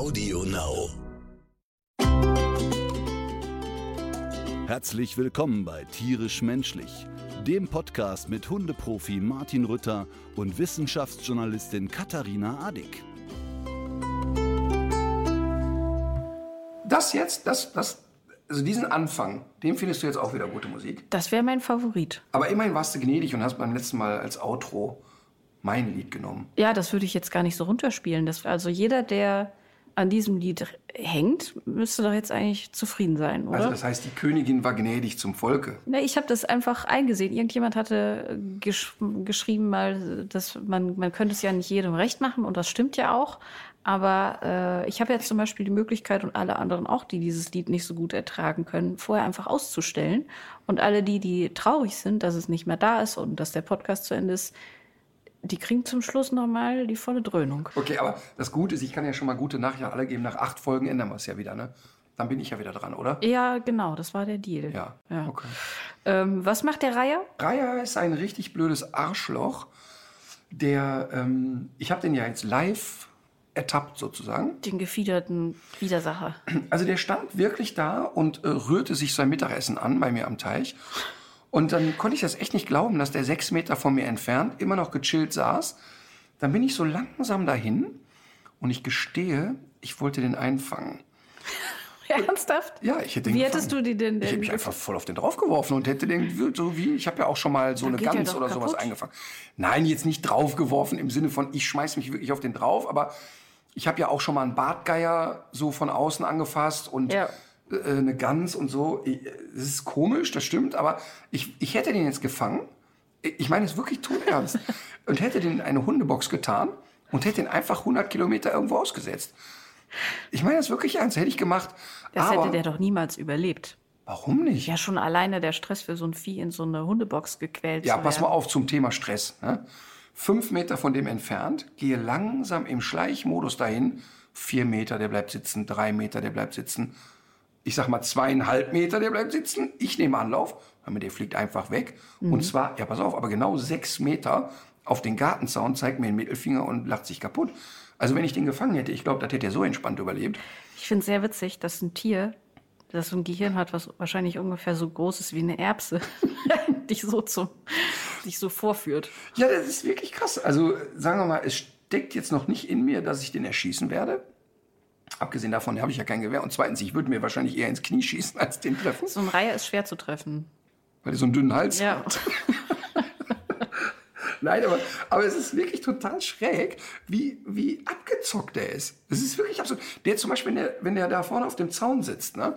Audio Now. Herzlich willkommen bei Tierisch Menschlich, dem Podcast mit Hundeprofi Martin Rütter und Wissenschaftsjournalistin Katharina Adick. Das jetzt, das, das, also diesen Anfang, dem findest du jetzt auch wieder gute Musik. Das wäre mein Favorit. Aber immerhin warst du gnädig und hast beim letzten Mal als Outro mein Lied genommen. Ja, das würde ich jetzt gar nicht so runterspielen. Das, also jeder, der an diesem Lied hängt, müsste doch jetzt eigentlich zufrieden sein, oder? Also das heißt, die Königin war gnädig zum Volke. Ne, ich habe das einfach eingesehen. Irgendjemand hatte gesch geschrieben mal, dass man, man könnte es ja nicht jedem recht machen und das stimmt ja auch. Aber äh, ich habe jetzt zum Beispiel die Möglichkeit und alle anderen auch, die dieses Lied nicht so gut ertragen können, vorher einfach auszustellen. Und alle die, die traurig sind, dass es nicht mehr da ist und dass der Podcast zu Ende ist, die kriegen zum Schluss nochmal die volle Dröhnung. Okay, aber das Gute ist, ich kann ja schon mal gute Nachrichten alle geben. Nach acht Folgen ändern wir es ja wieder, ne? Dann bin ich ja wieder dran, oder? Ja, genau, das war der Deal. Ja, ja. okay. Ähm, was macht der Reiher? Reiher ist ein richtig blödes Arschloch. Der, ähm, ich habe den ja jetzt live ertappt sozusagen. Den gefiederten Widersacher. Also der stand wirklich da und äh, rührte sich sein Mittagessen an bei mir am Teich. Und dann konnte ich das echt nicht glauben, dass der sechs Meter von mir entfernt immer noch gechillt saß. Dann bin ich so langsam dahin und ich gestehe, ich wollte den einfangen. Ernsthaft? Ja, ich hätte den Wie gefangen. hättest du die denn? Ich hätte mich einfach voll auf den draufgeworfen und hätte den so wie ich habe ja auch schon mal so Dann eine Gans oder sowas kaputt. eingefangen. Nein, jetzt nicht draufgeworfen im Sinne von ich schmeiß mich wirklich auf den drauf, aber ich habe ja auch schon mal einen Bartgeier so von außen angefasst und Ja. Äh, eine Gans und so. Es ist komisch, das stimmt, aber ich, ich hätte den jetzt gefangen. Ich meine es wirklich todernst. und hätte den in eine Hundebox getan und hätte ihn einfach 100 Kilometer irgendwo ausgesetzt. Ich meine das wirklich ernst, hätte ich gemacht. Das aber hätte der doch niemals überlebt. warum nicht? Ja, schon alleine der Stress für so ein Vieh in so eine Hundebox gequält Ja, zu pass mal auf zum Thema Stress. Ne? Fünf Meter von dem entfernt, gehe langsam im Schleichmodus dahin. Vier Meter, der bleibt sitzen. Drei Meter, der bleibt sitzen. Ich sag mal zweieinhalb Meter, der bleibt sitzen. Ich nehme Anlauf. Der fliegt einfach weg. Mhm. Und zwar, ja, pass auf, aber genau sechs Meter auf den Gartenzaun, zeigt mir den Mittelfinger und lacht sich kaputt. Also wenn ich den gefangen hätte, ich glaube, das hätte er so entspannt überlebt. Ich finde es sehr witzig, dass ein Tier, das so ein Gehirn hat, was wahrscheinlich ungefähr so groß ist wie eine Erbse, dich so zum, dich so vorführt. Ja, das ist wirklich krass. Also sagen wir mal, es steckt jetzt noch nicht in mir, dass ich den erschießen werde. Abgesehen davon habe ich ja kein Gewehr. Und zweitens, ich würde mir wahrscheinlich eher ins Knie schießen, als den treffen, So ein Reiher ist schwer zu treffen. weil er so einen dünnen Hals Ja. hat. Nein, aber, aber es ist wirklich total schräg, wie, wie abgezockt er ist. Es ist wirklich absurd. Der zum Beispiel, wenn der, wenn der da vorne auf dem Zaun sitzt, ne,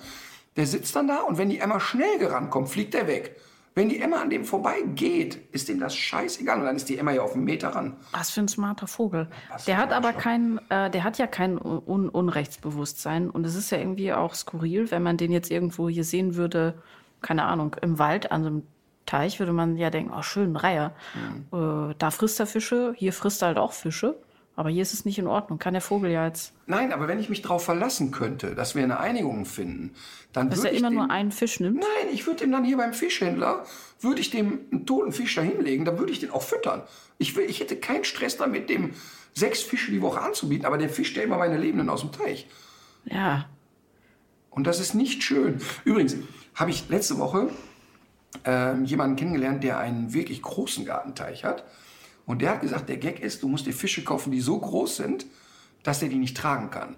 der sitzt dann da und wenn die Emma schnell gerannt kommt, fliegt er weg. Wenn die Emma an dem vorbeigeht, ist dem das scheißegal. Und dann ist die Emma ja auf einen Meter ran. Was für ein smarter Vogel. Was Der hat aber Arschloch. kein, äh, der hat ja kein Un Unrechtsbewusstsein. Und es ist ja irgendwie auch skurril, wenn man den jetzt irgendwo hier sehen würde, keine Ahnung, im Wald an so einem Teich, würde man ja denken, oh, schön, ein Reiher. Mhm. Äh, da frisst er Fische, hier frisst er halt auch Fische. Aber hier ist es nicht in Ordnung. Kann der Vogel ja jetzt. Nein, aber wenn ich mich darauf verlassen könnte, dass wir eine Einigung finden, dann Dass würde er ich immer dem, nur einen Fisch nimmt. Nein, ich würde dem dann hier beim Fischhändler, würde ich dem einen toten Fisch da hinlegen, dann würde ich den auch füttern. Ich, will, ich hätte keinen Stress damit, dem sechs Fische die Woche anzubieten, aber der fischt ja immer meine Lebenden aus dem Teich. Ja. Und das ist nicht schön. Übrigens habe ich letzte Woche ähm, jemanden kennengelernt, der einen wirklich großen Gartenteich hat. Und der hat gesagt, der Gag ist, du musst dir Fische kaufen, die so groß sind, dass er die nicht tragen kann.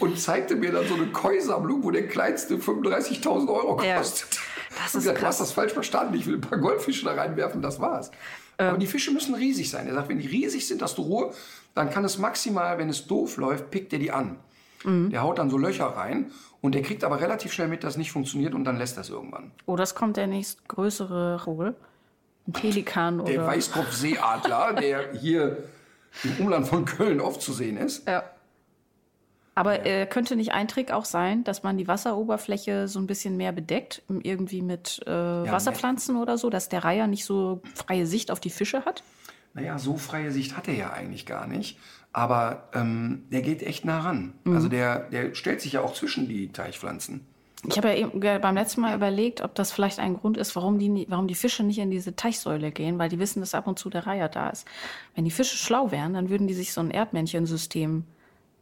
Und zeigte mir dann so eine Koi-Sammlung, wo der kleinste 35.000 Euro Ja. kostet. Das Und ist gesagt, du krass. hast das falsch verstanden. Ich will ein paar Goldfische da reinwerfen, das war's. Aber die Fische müssen riesig sein. Er sagt, wenn die riesig sind, hast du Ruhe, dann kann es maximal, wenn es doof läuft, pickt er die an. Der haut dann so Löcher rein und der kriegt aber relativ schnell mit, dass es nicht funktioniert und dann lässt das irgendwann. Oh, das kommt der nächst größere Vogel. Ein Pelikan Der oder. Weißkopfseeadler, der hier im Umland von Köln oft zu sehen ist. Ja. Aber äh, könnte nicht ein Trick auch sein, dass man die Wasseroberfläche so ein bisschen mehr bedeckt, irgendwie mit äh, Wasserpflanzen oder so, dass der Reiher nicht so freie Sicht auf die Fische hat? Naja, so freie Sicht hat er ja eigentlich gar nicht. Aber ähm, der geht echt nah ran. Also der, der stellt sich ja auch zwischen die Teichpflanzen. Ich habe ja eben beim letzten Mal überlegt, ob das vielleicht ein Grund ist, warum die, warum die Fische nicht in diese Teichsäule gehen, weil die wissen, dass ab und zu der Reiher da ist. Wenn die Fische schlau wären, dann würden die sich so ein Erdmännchensystem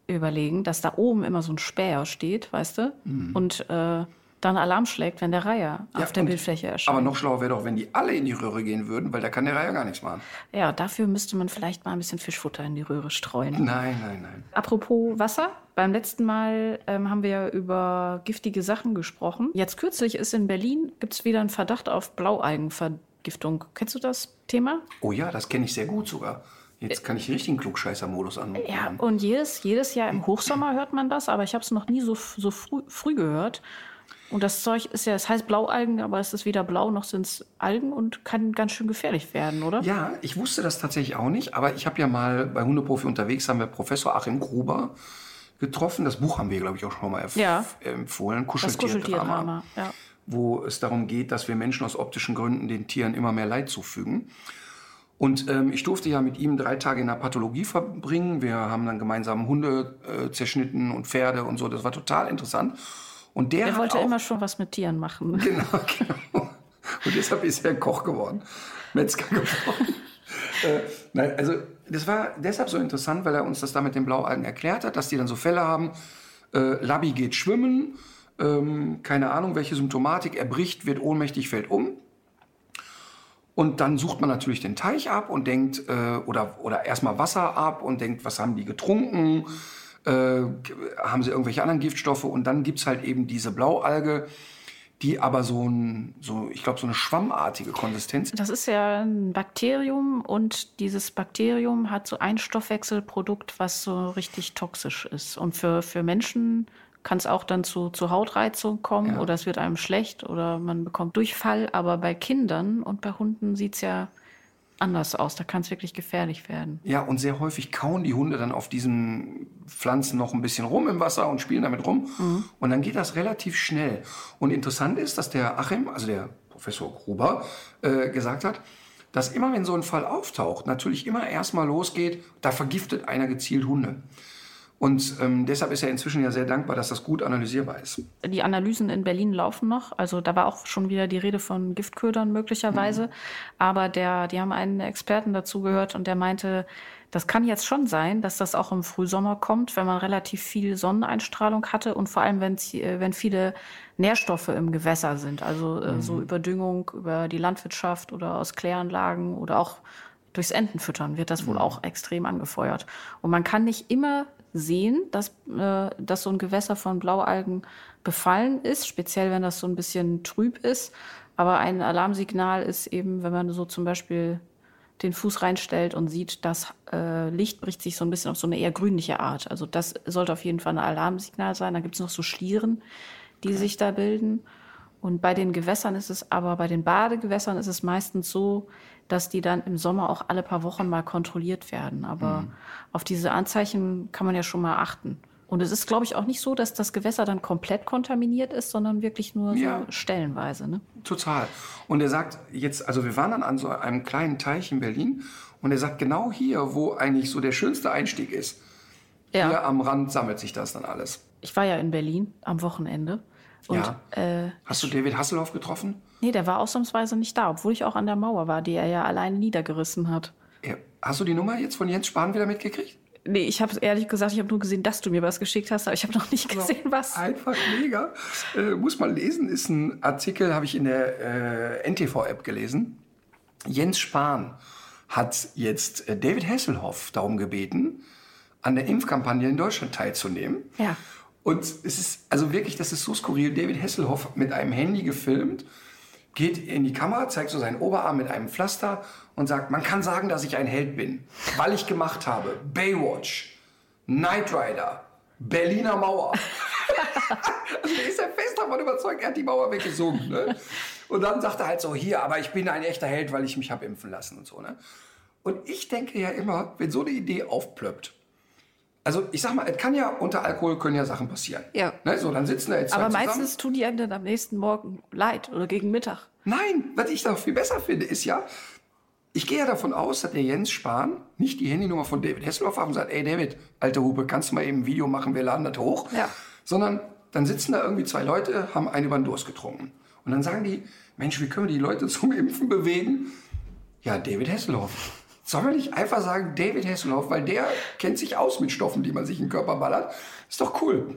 überlegen, dass da oben immer so ein Späher steht, weißt du? Und äh, dann Alarm schlägt, wenn der Reiher Ja, auf der Bildfläche erscheint. Aber noch schlauer wäre doch, wenn die alle in die Röhre gehen würden, weil da kann der Reiher gar nichts machen. ja, dafür müsste man vielleicht mal ein bisschen Fischfutter in die Röhre streuen. Nein, nein, nein. Apropos Wasser, beim letzten Mal ähm, haben wir ja über giftige Sachen gesprochen. Jetzt kürzlich ist in Berlin, gibt es wieder einen Verdacht auf Blaualgenvergiftung. Kennst du das Thema? Oh ja, das kenne ich sehr gut sogar. Jetzt kann ich den richtigen Klugscheißer-Modus anmachen. Ja, und jedes, jedes Jahr im Hochsommer hört man das, aber ich habe es noch nie so, so früh, früh gehört. Und das Zeug ist ja, es heißt Blaualgen, aber es ist weder blau noch sind es Algen und kann ganz schön gefährlich werden, oder? Ja, ich wusste das tatsächlich auch nicht, aber ich habe ja mal bei Hundeprofi unterwegs, haben wir Professor Achim Gruber getroffen. Das Buch haben wir, glaube ich, auch schon mal Ja. empfohlen. Kuscheltierdrama. Kuscheltierdrama. Ja. wo es darum geht, dass wir Menschen aus optischen Gründen den Tieren immer mehr Leid zufügen. Und ähm, ich durfte ja mit ihm drei Tage in der Pathologie verbringen. Wir haben dann gemeinsam Hunde äh, zerschnitten und Pferde und so. Das war total interessant. Und der Er hat wollte auch, immer schon was mit Tieren machen. Genau, genau. Und deshalb ist er Koch geworden, Metzger geworden. äh, nein, also das war deshalb so interessant, weil er uns das da mit den Blaualgen erklärt hat, dass die dann so Fälle haben. Äh, Labi geht schwimmen, ähm, keine Ahnung, welche Symptomatik, er bricht, wird ohnmächtig, fällt um. Und dann sucht man natürlich den Teich ab und denkt, äh, oder, oder erstmal Wasser ab und denkt, was haben die getrunken? Äh, haben sie irgendwelche anderen Giftstoffe? Und dann gibt's halt eben diese Blaualge, die aber so ein, so, ich glaube, so eine schwammartige Konsistenz. Das ist ja ein Bakterium und dieses Bakterium hat so ein Stoffwechselprodukt, was so richtig toxisch ist. Und für, für Menschen kann es auch dann zu, zu Hautreizung kommen Ja. oder es wird einem schlecht oder man bekommt Durchfall. Aber bei Kindern und bei Hunden sieht's ja anders aus. Da kann es wirklich gefährlich werden. Ja, und sehr häufig kauen die Hunde dann auf diesen Pflanzen noch ein bisschen rum im Wasser und spielen damit rum. Und dann geht das relativ schnell. Und interessant ist, dass der Achim, also der Professor Gruber, äh, gesagt hat, dass immer wenn so ein Fall auftaucht, natürlich immer erstmal losgeht, da vergiftet einer gezielt Hunde. Und ähm, deshalb ist er inzwischen ja sehr dankbar, dass das gut analysierbar ist. Die Analysen in Berlin laufen noch. Also da war auch schon wieder die Rede von Giftködern möglicherweise. Aber der, die haben einen Experten dazu gehört und der meinte, das kann jetzt schon sein, dass das auch im Frühsommer kommt, wenn man relativ viel Sonneneinstrahlung hatte und vor allem, wenn, wenn viele Nährstoffe im Gewässer sind. Also äh, so Überdüngung über die Landwirtschaft oder aus Kläranlagen oder auch durchs Entenfüttern wird das wohl auch extrem angefeuert. Und man kann nicht immer sehen, dass, äh, dass so ein Gewässer von Blaualgen befallen ist, speziell wenn das so ein bisschen trüb ist. Aber ein Alarmsignal ist eben, wenn man so zum Beispiel den Fuß reinstellt und sieht, das äh, Licht bricht sich so ein bisschen auf so eine eher grünliche Art. Also das sollte auf jeden Fall ein Alarmsignal sein. Da gibt es noch so Schlieren, die sich da bilden. Und bei den Gewässern ist es aber, bei den Badegewässern ist es meistens so, dass die dann im Sommer auch alle paar Wochen mal kontrolliert werden. Aber auf diese Anzeichen kann man ja schon mal achten. Und es ist, glaube ich, auch nicht so, dass das Gewässer dann komplett kontaminiert ist, sondern wirklich nur Ja. so stellenweise. Ne? Total. Und er sagt jetzt, also wir waren dann an so einem kleinen Teich in Berlin und er sagt, genau hier, wo eigentlich so der schönste Einstieg ist, hier am Rand sammelt sich das dann alles. Ich war ja in Berlin am Wochenende. Und Ja. äh, Hast du David Hasselhoff getroffen? Nee, der war ausnahmsweise nicht da, obwohl ich auch an der Mauer war, die er ja alleine niedergerissen hat. Ja. Hast du die Nummer jetzt von Jens Spahn wieder mitgekriegt? Nee, ich habe ehrlich gesagt, ich habe nur gesehen, dass du mir was geschickt hast, aber ich habe noch nicht gesehen, was. Einfach mega. Äh, muss man lesen, ist ein Artikel, habe ich in der äh, NTV-App gelesen. Jens Spahn hat jetzt äh, David Hasselhoff darum gebeten, an der Impfkampagne in Deutschland teilzunehmen. Ja. Und es ist, also wirklich, das ist so skurril. David Hasselhoff mit einem Handy gefilmt, geht in die Kamera, zeigt so seinen Oberarm mit einem Pflaster und sagt, man kann sagen, dass ich ein Held bin, weil ich gemacht habe Baywatch, Knight Rider, Berliner Mauer. also der ist ja fest davon überzeugt, er hat die Mauer weggesungen. Ne? Und dann sagt er halt so, hier, aber ich bin ein echter Held, weil ich mich habe impfen lassen und so. Ne? Und ich denke ja immer, wenn so eine Idee aufplöppt, also ich sag mal, es kann ja unter Alkohol können ja Sachen passieren. Ja. Ne, so, dann sitzen da jetzt Aber zusammen. meistens tun die einem dann am nächsten Morgen leid oder gegen Mittag. Nein, was ich da viel besser finde, ist ja, ich gehe ja davon aus, dass der Jens Spahn nicht die Handynummer von David Hasselhoff hat und sagt, ey David, alte Hupe, kannst du mal eben ein Video machen, wir laden das hoch? Ja. Sondern dann sitzen da irgendwie zwei Leute, haben einen über den Durst getrunken. Und dann sagen die, Mensch, wie können wir die Leute zum Impfen bewegen? Ja, David Hasselhoff. Sollen wir nicht einfach sagen, David Hasselhoff, weil der kennt sich aus mit Stoffen, die man sich in den Körper ballert. Ist doch cool.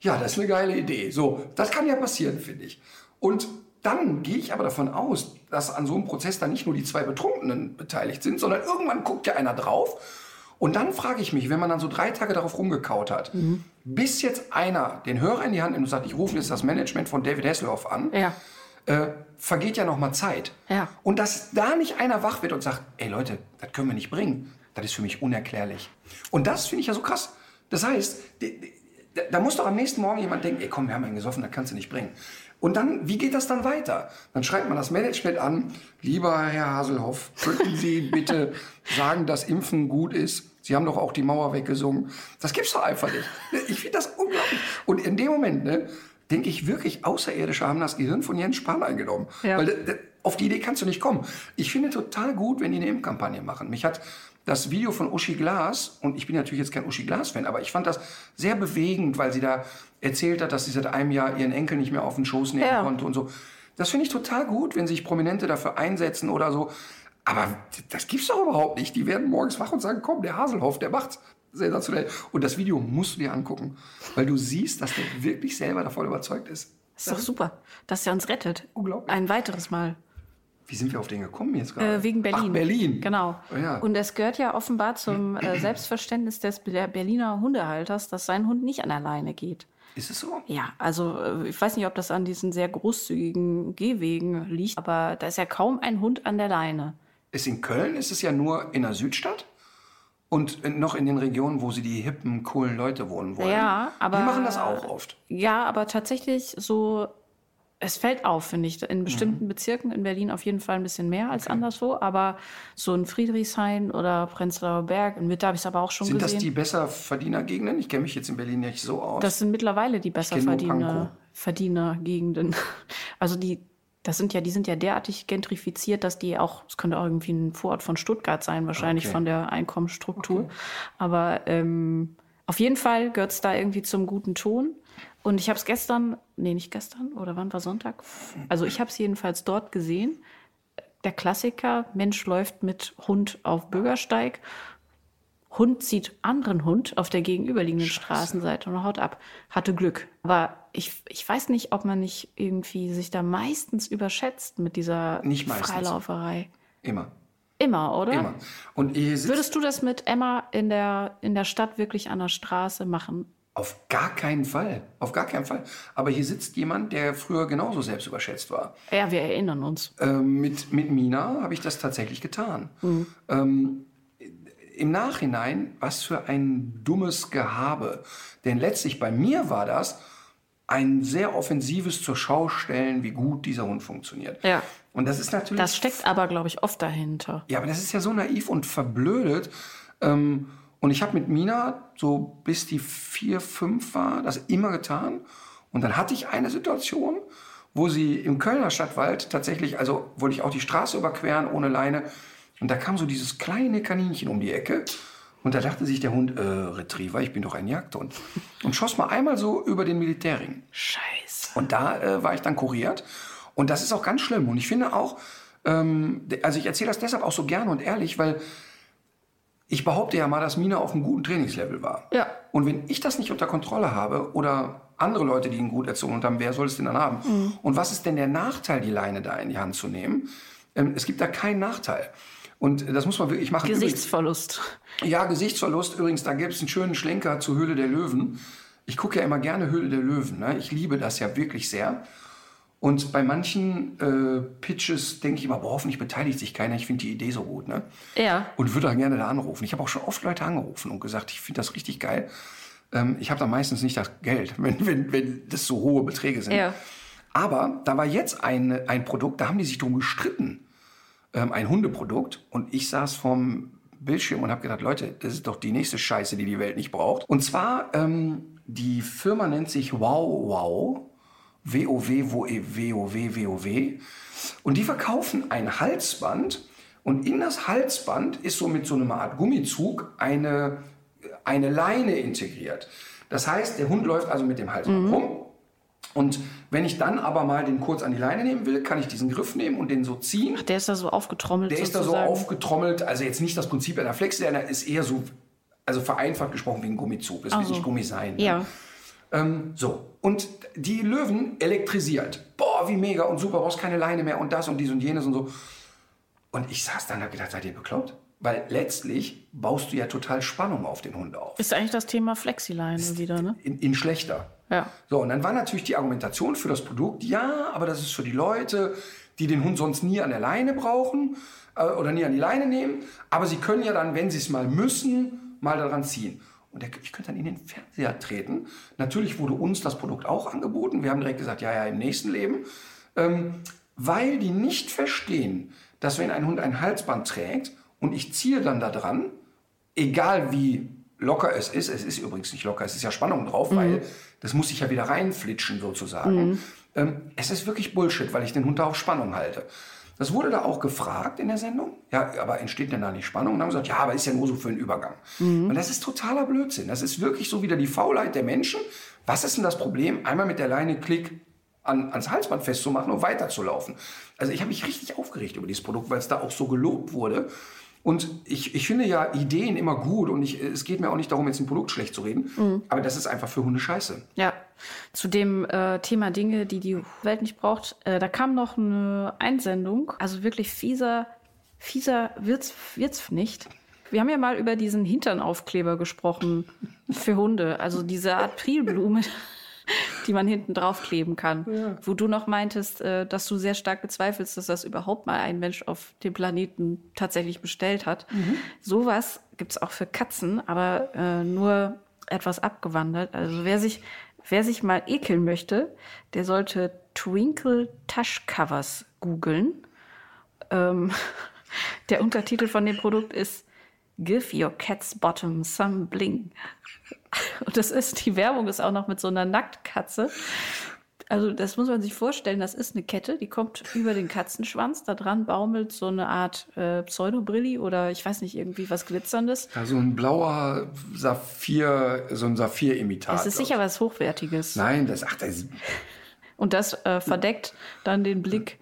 Ja, das ist eine geile Idee. So, das kann ja passieren, finde ich. Und dann gehe ich aber davon aus, dass an so einem Prozess dann nicht nur die zwei Betrunkenen beteiligt sind, sondern irgendwann guckt ja einer drauf. Und dann frage ich mich, wenn man dann so drei Tage darauf rumgekaut hat, mhm. bis jetzt einer den Hörer in die Hand nimmt und sagt, ich rufe jetzt das Management von David Hasselhoff an, ja. Äh, vergeht ja noch mal Zeit. Ja. Und dass da nicht einer wach wird und sagt, ey Leute, das können wir nicht bringen, das ist für mich unerklärlich. Und das finde ich ja so krass. Das heißt, da muss doch am nächsten Morgen jemand denken, ey komm, wir haben einen gesoffen, das kannst du nicht bringen. Und dann, wie geht das dann weiter? Dann schreibt man das Management an, lieber Herr Haselhoff, könnten Sie bitte sagen, dass Impfen gut ist? Sie haben doch auch die Mauer weggesungen. Das gibt's doch einfach nicht. Ich finde das unglaublich. Und in dem Moment, ne, denke ich wirklich, Außerirdische haben das Gehirn von Jens Spahn eingenommen. Ja. Weil auf die Idee kannst du nicht kommen. Ich finde total gut, wenn die eine Impfkampagne machen. Mich hat das Video von Uschi Glas, und ich bin natürlich jetzt kein Uschi Glas-Fan, aber ich fand das sehr bewegend, weil sie da erzählt hat, dass sie seit einem Jahr ihren Enkel nicht mehr auf den Schoß nehmen ja. konnte und so. Das finde ich total gut, wenn sich Prominente dafür einsetzen oder so. Aber das gibt's doch überhaupt nicht. Die werden morgens wach und sagen, komm, der Haselhoff, der macht's. Sensationell. Und das Video musst du dir angucken, weil du siehst, dass der wirklich selber davon überzeugt ist. Das ist doch super, dass er uns rettet. Unglaublich. Ein weiteres Mal. Wie sind wir auf den gekommen jetzt gerade? Äh, wegen Berlin. Ach, Berlin. Genau. Oh, ja. Und es gehört ja offenbar zum äh, Selbstverständnis des Berliner Hundehalters, dass sein Hund nicht an der Leine geht. Ist es so? Ja, also äh, ich weiß nicht, ob das an diesen sehr großzügigen Gehwegen liegt, aber da ist ja kaum ein Hund an der Leine. Ist in Köln ist es ja nur in der Südstadt und noch in den Regionen, wo sie die hippen, coolen Leute wohnen wollen. Ja, aber die machen das auch oft. Ja, aber tatsächlich so es fällt auf, finde ich. In bestimmten mhm. Bezirken in Berlin auf jeden Fall ein bisschen mehr als okay. anderswo. Aber so in Friedrichshain oder Prenzlauer Berg, in Mitte habe ich es aber auch schon sind gesehen. Sind das die Besserverdienergegenden? Ich kenne mich jetzt in Berlin nicht so aus. Das sind mittlerweile die Besserverdienergegenden. Also die, das sind ja, die sind ja derartig gentrifiziert, dass die auch, es könnte auch irgendwie ein Vorort von Stuttgart sein, wahrscheinlich okay. von der Einkommensstruktur. Okay. Aber ähm, auf jeden Fall gehört es da irgendwie zum guten Ton. Und ich habe es gestern, nee, nicht gestern, oder wann war Sonntag? Also ich habe es jedenfalls dort gesehen. Der Klassiker, Mensch läuft mit Hund auf Bürgersteig. Hund sieht anderen Hund auf der gegenüberliegenden Scheiße. Straßenseite und haut ab. Hatte Glück. Aber ich, ich weiß nicht, ob man nicht irgendwie sich da meistens überschätzt mit dieser Freilauferei. Immer. Immer, oder? Immer. Und Würdest du das mit Emma in der, in der Stadt wirklich an der Straße machen? Auf gar keinen Fall. Auf gar keinen Fall. Aber hier sitzt jemand, der früher genauso selbst überschätzt war. Ja, wir erinnern uns. Ähm, mit, mit Mina habe ich das tatsächlich getan. Mhm. Ähm, Im Nachhinein, was für ein dummes Gehabe. Denn letztlich bei mir war das ein sehr offensives zur Schau stellen, wie gut dieser Hund funktioniert. Ja. Und das ist natürlich. Das steckt aber, glaube ich, oft dahinter. Ja, aber das ist ja so naiv und verblödet. Ähm, und ich habe mit Mina, so bis die vier, fünf war, das immer getan. Und dann hatte ich eine Situation, wo sie im Kölner Stadtwald tatsächlich, also wollte ich auch die Straße überqueren ohne Leine. Und da kam so dieses kleine Kaninchen um die Ecke. Und da dachte sich der Hund, äh, Retriever, ich bin doch ein Jagdhund. Und schoss mal einmal so über den Militärring. Scheiße. Und da äh, war ich dann kuriert. Und das ist auch ganz schlimm. Und ich finde auch, ähm, also ich erzähle das deshalb auch so gerne und ehrlich, weil ich behaupte ja mal, dass Mina auf einem guten Trainingslevel war. Ja. Und wenn ich das nicht unter Kontrolle habe oder andere Leute, die ihn gut erzogen haben, wer soll es denn dann haben? Mhm. Und was ist denn der Nachteil, die Leine da in die Hand zu nehmen? Ähm, es gibt da keinen Nachteil. Und das muss man wirklich machen. Gesichtsverlust. Übrigens, ja, Gesichtsverlust. Übrigens, da gibt es einen schönen Schlenker zur Höhle der Löwen. Ich gucke ja immer gerne Höhle der Löwen. Ne? Ich liebe das ja wirklich sehr. Und bei manchen äh, Pitches denke ich immer, boah, hoffentlich beteiligt sich keiner. Ich finde die Idee so gut. Ne? Ja. Und würde dann gerne da anrufen. Ich habe auch schon oft Leute angerufen und gesagt, ich finde das richtig geil. Ähm, ich habe da meistens nicht das Geld, wenn, wenn, wenn das so hohe Beträge sind. Ja. Aber da war jetzt ein, ein Produkt, da haben die sich drum gestritten. Ähm, ein Hundeprodukt. Und ich saß vorm Bildschirm und habe gedacht, Leute, das ist doch die nächste Scheiße, die die Welt nicht braucht. Und zwar, ähm, die Firma nennt sich Wow Wow. WoW, WoW, WoW. Und die verkaufen ein Halsband und in das Halsband ist so mit so einer Art Gummizug eine, eine Leine integriert. Das heißt, der Hund läuft also mit dem Halsband mhm. rum Und wenn ich dann aber mal den kurz an die Leine nehmen will, kann ich diesen Griff nehmen und den so ziehen. Der ist da so aufgetrommelt. Der ist da so sozusagen. aufgetrommelt. Also jetzt nicht das Prinzip einer Flex, der ist eher so, also vereinfacht gesprochen wie ein Gummizug. Das Ach will nicht Gummi sein. ne? Ja. Ähm, so. Und die Löwen elektrisiert. Boah, wie mega und super, brauchst keine Leine mehr und das und dies und jenes und so. Und ich saß dann und hab gedacht, seid ihr bekloppt? Weil letztlich baust du ja total Spannung auf den Hund auf. Ist eigentlich das Thema Flexileine wieder, ne? In, in schlechter. Ja. So, und dann war natürlich die Argumentation für das Produkt, ja, aber das ist für die Leute, die den Hund sonst nie an der Leine brauchen äh, oder nie an die Leine nehmen, aber sie können ja dann, wenn sie es mal müssen, mal daran ziehen. Und der, ich könnte dann in den Fernseher treten. Natürlich wurde uns das Produkt auch angeboten. Wir haben direkt gesagt, ja, ja, im nächsten Leben. Ähm, weil die nicht verstehen, dass wenn ein Hund ein Halsband trägt und ich ziehe dann da dran, egal wie locker es ist, es ist übrigens nicht locker, es ist ja Spannung drauf, weil das muss sich ja wieder reinflitschen sozusagen. Ähm, es ist wirklich Bullshit, weil ich den Hund da auf Spannung halte. Das wurde da auch gefragt in der Sendung. Ja, aber entsteht denn da nicht Spannung? Und dann haben gesagt, ja, aber ist ja nur so für einen Übergang. Und das ist totaler Blödsinn. Das ist wirklich so wieder die Faulheit der Menschen. Was ist denn das Problem? Einmal mit der Leine Klick an, ans Halsband festzumachen und weiterzulaufen. Also ich habe mich richtig aufgeregt über dieses Produkt, weil es da auch so gelobt wurde. Und ich, ich finde ja Ideen immer gut und ich, es geht mir auch nicht darum, jetzt ein Produkt schlecht zu reden, aber das ist einfach für Hunde scheiße. Ja, zu dem äh, Thema Dinge, die die Welt nicht braucht, äh, da kam noch eine Einsendung, also wirklich fieser, fieser wird's, wird's nicht. Wir haben ja mal über diesen Hinternaufkleber gesprochen für Hunde, also diese Art Prilblume, die man hinten draufkleben kann. Wo du noch meintest, äh, dass du sehr stark bezweifelst, dass das überhaupt mal ein Mensch auf dem Planeten tatsächlich bestellt hat. Sowas gibt's auch für Katzen, aber äh, nur etwas abgewandelt. Also wer sich, wer sich mal ekeln möchte, der sollte Twinkle Touch Covers googeln. Ähm, der Untertitel von dem Produkt ist Give your cat's bottom some bling. Und das ist, die Werbung ist auch noch mit so einer Nacktkatze. Also das muss man sich vorstellen, das ist eine Kette, die kommt über den Katzenschwanz, da dran baumelt so eine Art äh, Pseudobrilli oder ich weiß nicht, irgendwie was Glitzerndes. Ja, so ein blauer Saphir, so ein Saphir-Imitat. Es ist sicher was Hochwertiges. Nein, das, ach, das, Und das äh, verdeckt dann den Blick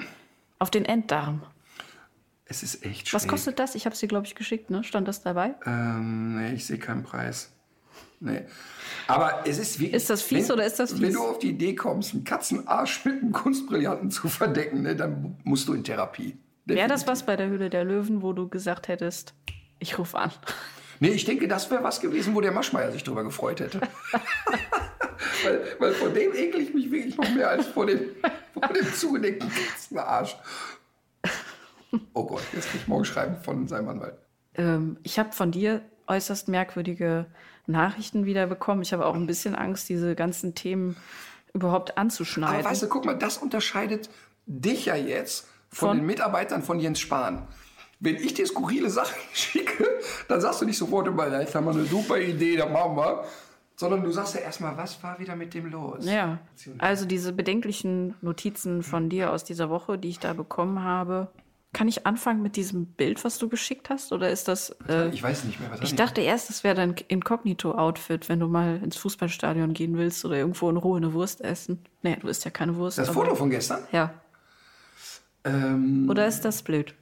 auf den Enddarm. Es ist echt Was schräg. kostet das? Ich habe es dir, glaube ich, geschickt, ne? Stand das dabei? Ähm, nee, ich sehe keinen Preis. Nee. Aber es ist wirklich. Ist das fies wenn, oder ist das Wenn fies? du auf die Idee kommst, einen Katzenarsch mit einem Kunstbrillanten zu verdecken, ne, dann musst du in Therapie. Wäre das was bei der Höhle der Löwen, wo du gesagt hättest, ich rufe an? Nee, ich denke, das wäre was gewesen, wo der Maschmeier sich drüber gefreut hätte. weil, weil vor dem ekel ich mich wirklich noch mehr als vor dem, vor dem zugedeckten Katzenarsch. Oh Gott, jetzt kann ich morgen schreiben von seinem Anwalt. Ähm, ich habe von dir äußerst merkwürdige Nachrichten wieder bekommen. Ich habe auch ein bisschen Angst, diese ganzen Themen überhaupt anzuschneiden. Aber weißt du, guck mal, das unterscheidet dich ja jetzt von, Von? den Mitarbeitern von Jens Spahn. Wenn ich dir skurrile Sachen schicke, dann sagst du nicht sofort immer, "Ja, jetzt haben wir eine super Idee, das machen wir. Sondern du sagst ja erstmal, was war wieder mit dem los? ja, also diese bedenklichen Notizen von dir aus dieser Woche, die ich da bekommen habe. Kann ich anfangen mit diesem Bild, was du geschickt hast? Oder ist das. Äh, Ich weiß nicht mehr, was ich dachte erst, das wäre dein Inkognito-Outfit, wenn du mal ins Fußballstadion gehen willst oder irgendwo in Ruhe eine Wurst essen. Nee, du isst ja keine Wurst. Das Foto von gestern? Ja. Ähm, Oder ist das blöd?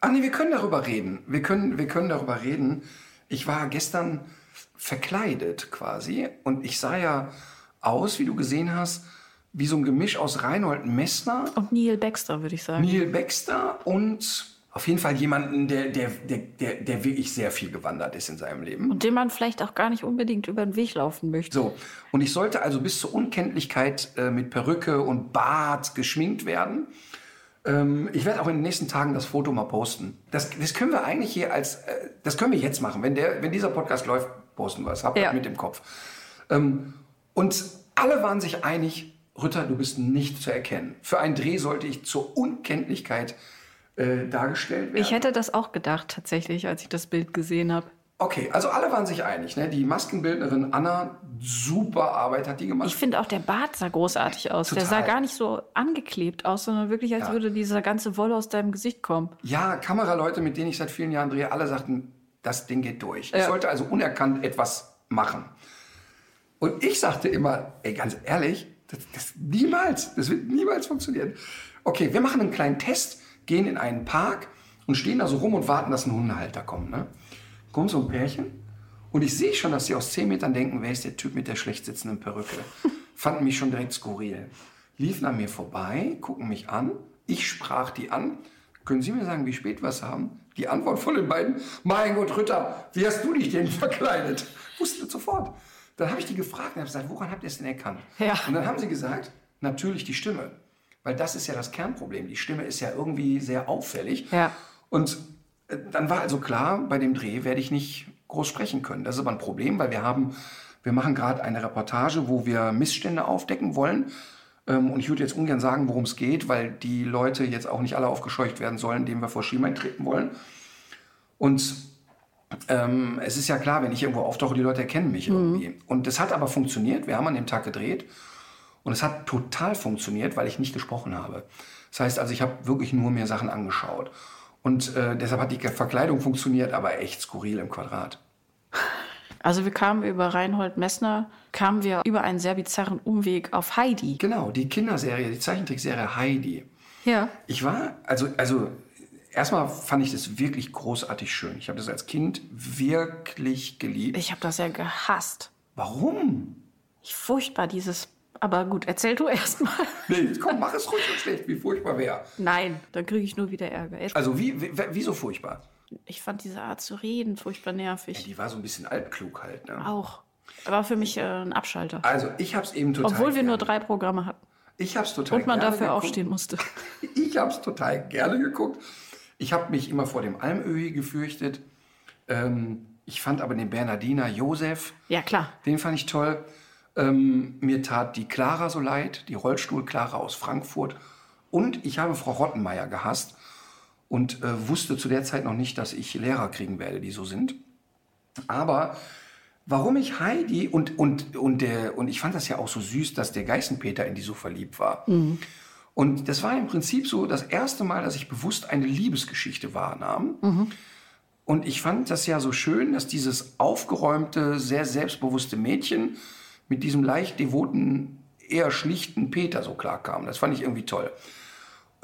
Ah nee, wir können darüber reden. Wir können, wir können darüber reden. Ich war gestern verkleidet quasi und ich sah ja aus, wie du gesehen hast, wie so ein Gemisch aus Reinhold Messner, Und Neil Baxter, würde ich sagen. Neil Baxter und auf jeden Fall jemanden, der, der, der, der, wirklich sehr viel gewandert ist in seinem Leben. Und dem man vielleicht auch gar nicht unbedingt über den Weg laufen möchte. So, und ich sollte also bis zur Unkenntlichkeit äh, mit Perücke und Bart geschminkt werden. Ähm, ich werde auch in den nächsten Tagen das Foto mal posten. Das, das können wir eigentlich hier als, äh, das können wir jetzt machen. Wenn, der, wenn dieser Podcast läuft, posten wir es. Habt ihr Ja. mit im Kopf. Ähm, und alle waren sich einig, Rütter, du bist nicht zu erkennen. Für einen Dreh sollte ich zur Unkenntlichkeit äh, dargestellt werden. Ich hätte das auch gedacht, tatsächlich, als ich das Bild gesehen habe. okay, also alle waren sich einig. Ne? Die Maskenbildnerin Anna, super Arbeit hat die gemacht. Ich finde auch, der Bart sah großartig aus. Der Total. sah gar nicht so angeklebt aus, sondern wirklich, als Ja. würde dieser ganze Wolle aus deinem Gesicht kommen. Ja, Kameraleute, mit denen ich seit vielen Jahren drehe, alle sagten, das Ding geht durch. Ich Ja. sollte also unerkannt etwas machen. Und ich sagte immer, ey, ganz ehrlich, Das, das, niemals. Das wird niemals funktionieren. Okay, wir machen einen kleinen Test, gehen in einen Park und stehen da so rum und warten, dass ein Hundehalter kommt. Ne? Kommt so ein Pärchen und ich sehe schon, dass sie aus zehn Metern denken, wer ist der Typ mit der schlecht sitzenden Perücke? Fanden mich schon direkt skurril. Liefen an mir vorbei, gucken mich an. Ich sprach die an. Können Sie mir sagen, wie spät wir es haben? Die Antwort von den beiden, mein Gott, Ritter, wie hast du dich denn verkleidet? Wussten das sofort. Dann habe ich die gefragt und habe gesagt, woran habt ihr es denn erkannt? Ja. Und dann haben sie gesagt, natürlich die Stimme. Weil das ist ja das Kernproblem. Die Stimme ist ja irgendwie sehr auffällig. Ja. Und äh, dann war also klar, bei dem Dreh werde ich nicht groß sprechen können. Das ist aber ein Problem, weil wir haben, wir machen gerade eine Reportage, wo wir Missstände aufdecken wollen. Ähm, Und ich würde jetzt ungern sagen, worum es geht, weil die Leute jetzt auch nicht alle aufgescheucht werden sollen, denen wir vor Schienbein treten wollen. Und ähm, es ist ja klar, wenn ich irgendwo auftauche, die Leute erkennen mich irgendwie. Und das hat aber funktioniert. Wir haben an dem Tag gedreht. Und es hat total funktioniert, weil ich nicht gesprochen habe. Das heißt also, ich habe wirklich nur mir Sachen angeschaut. Und äh, deshalb hat die Verkleidung funktioniert, aber echt skurril im Quadrat. Also wir kamen über Reinhold Messner, kamen wir über einen sehr bizarren Umweg auf Heidi. Genau, die Kinderserie, die Zeichentrickserie Heidi. Ja. Ich war, also, also erstmal fand ich das wirklich großartig schön. Ich habe das als Kind wirklich geliebt. Ich habe das ja gehasst. Warum? Ich furchtbar dieses. Aber gut, erzähl du erst mal. Nee, komm, mach es ruhig und schlecht, wie furchtbar wäre. Nein, dann kriege ich nur wieder Ärger. Jetzt- Also wie, wie, wieso furchtbar? Ich fand diese Art zu reden furchtbar nervig. Die war so ein bisschen altklug halt. Ne? Auch. War für mich äh, ein Abschalter. Also ich habe es eben total Obwohl wir nur gerne- drei Programme hatten. Ich habe es total Und man gerne dafür geguckt. aufstehen musste. Ich habe es total gerne geguckt. Ich habe mich immer vor dem Almöhi gefürchtet. Ähm, ich fand aber den Bernardiner Josef, Ja, klar. den fand ich toll. Ähm, mir tat die Clara so leid, die Rollstuhl-Clara aus Frankfurt. Und ich habe Frau Rottenmeier gehasst und äh, wusste zu der Zeit noch nicht, dass ich Lehrer kriegen werde, die so sind. Aber warum ich Heidi und, und, und, der, und ich fand das ja auch so süß, dass der Geißenpeter in die so verliebt war. Und das war im Prinzip so das erste Mal, dass ich bewusst eine Liebesgeschichte wahrnahm. Und ich fand das ja so schön, dass dieses aufgeräumte, sehr selbstbewusste Mädchen mit diesem leicht devoten, eher schlichten Peter so klarkam. Das fand ich irgendwie toll.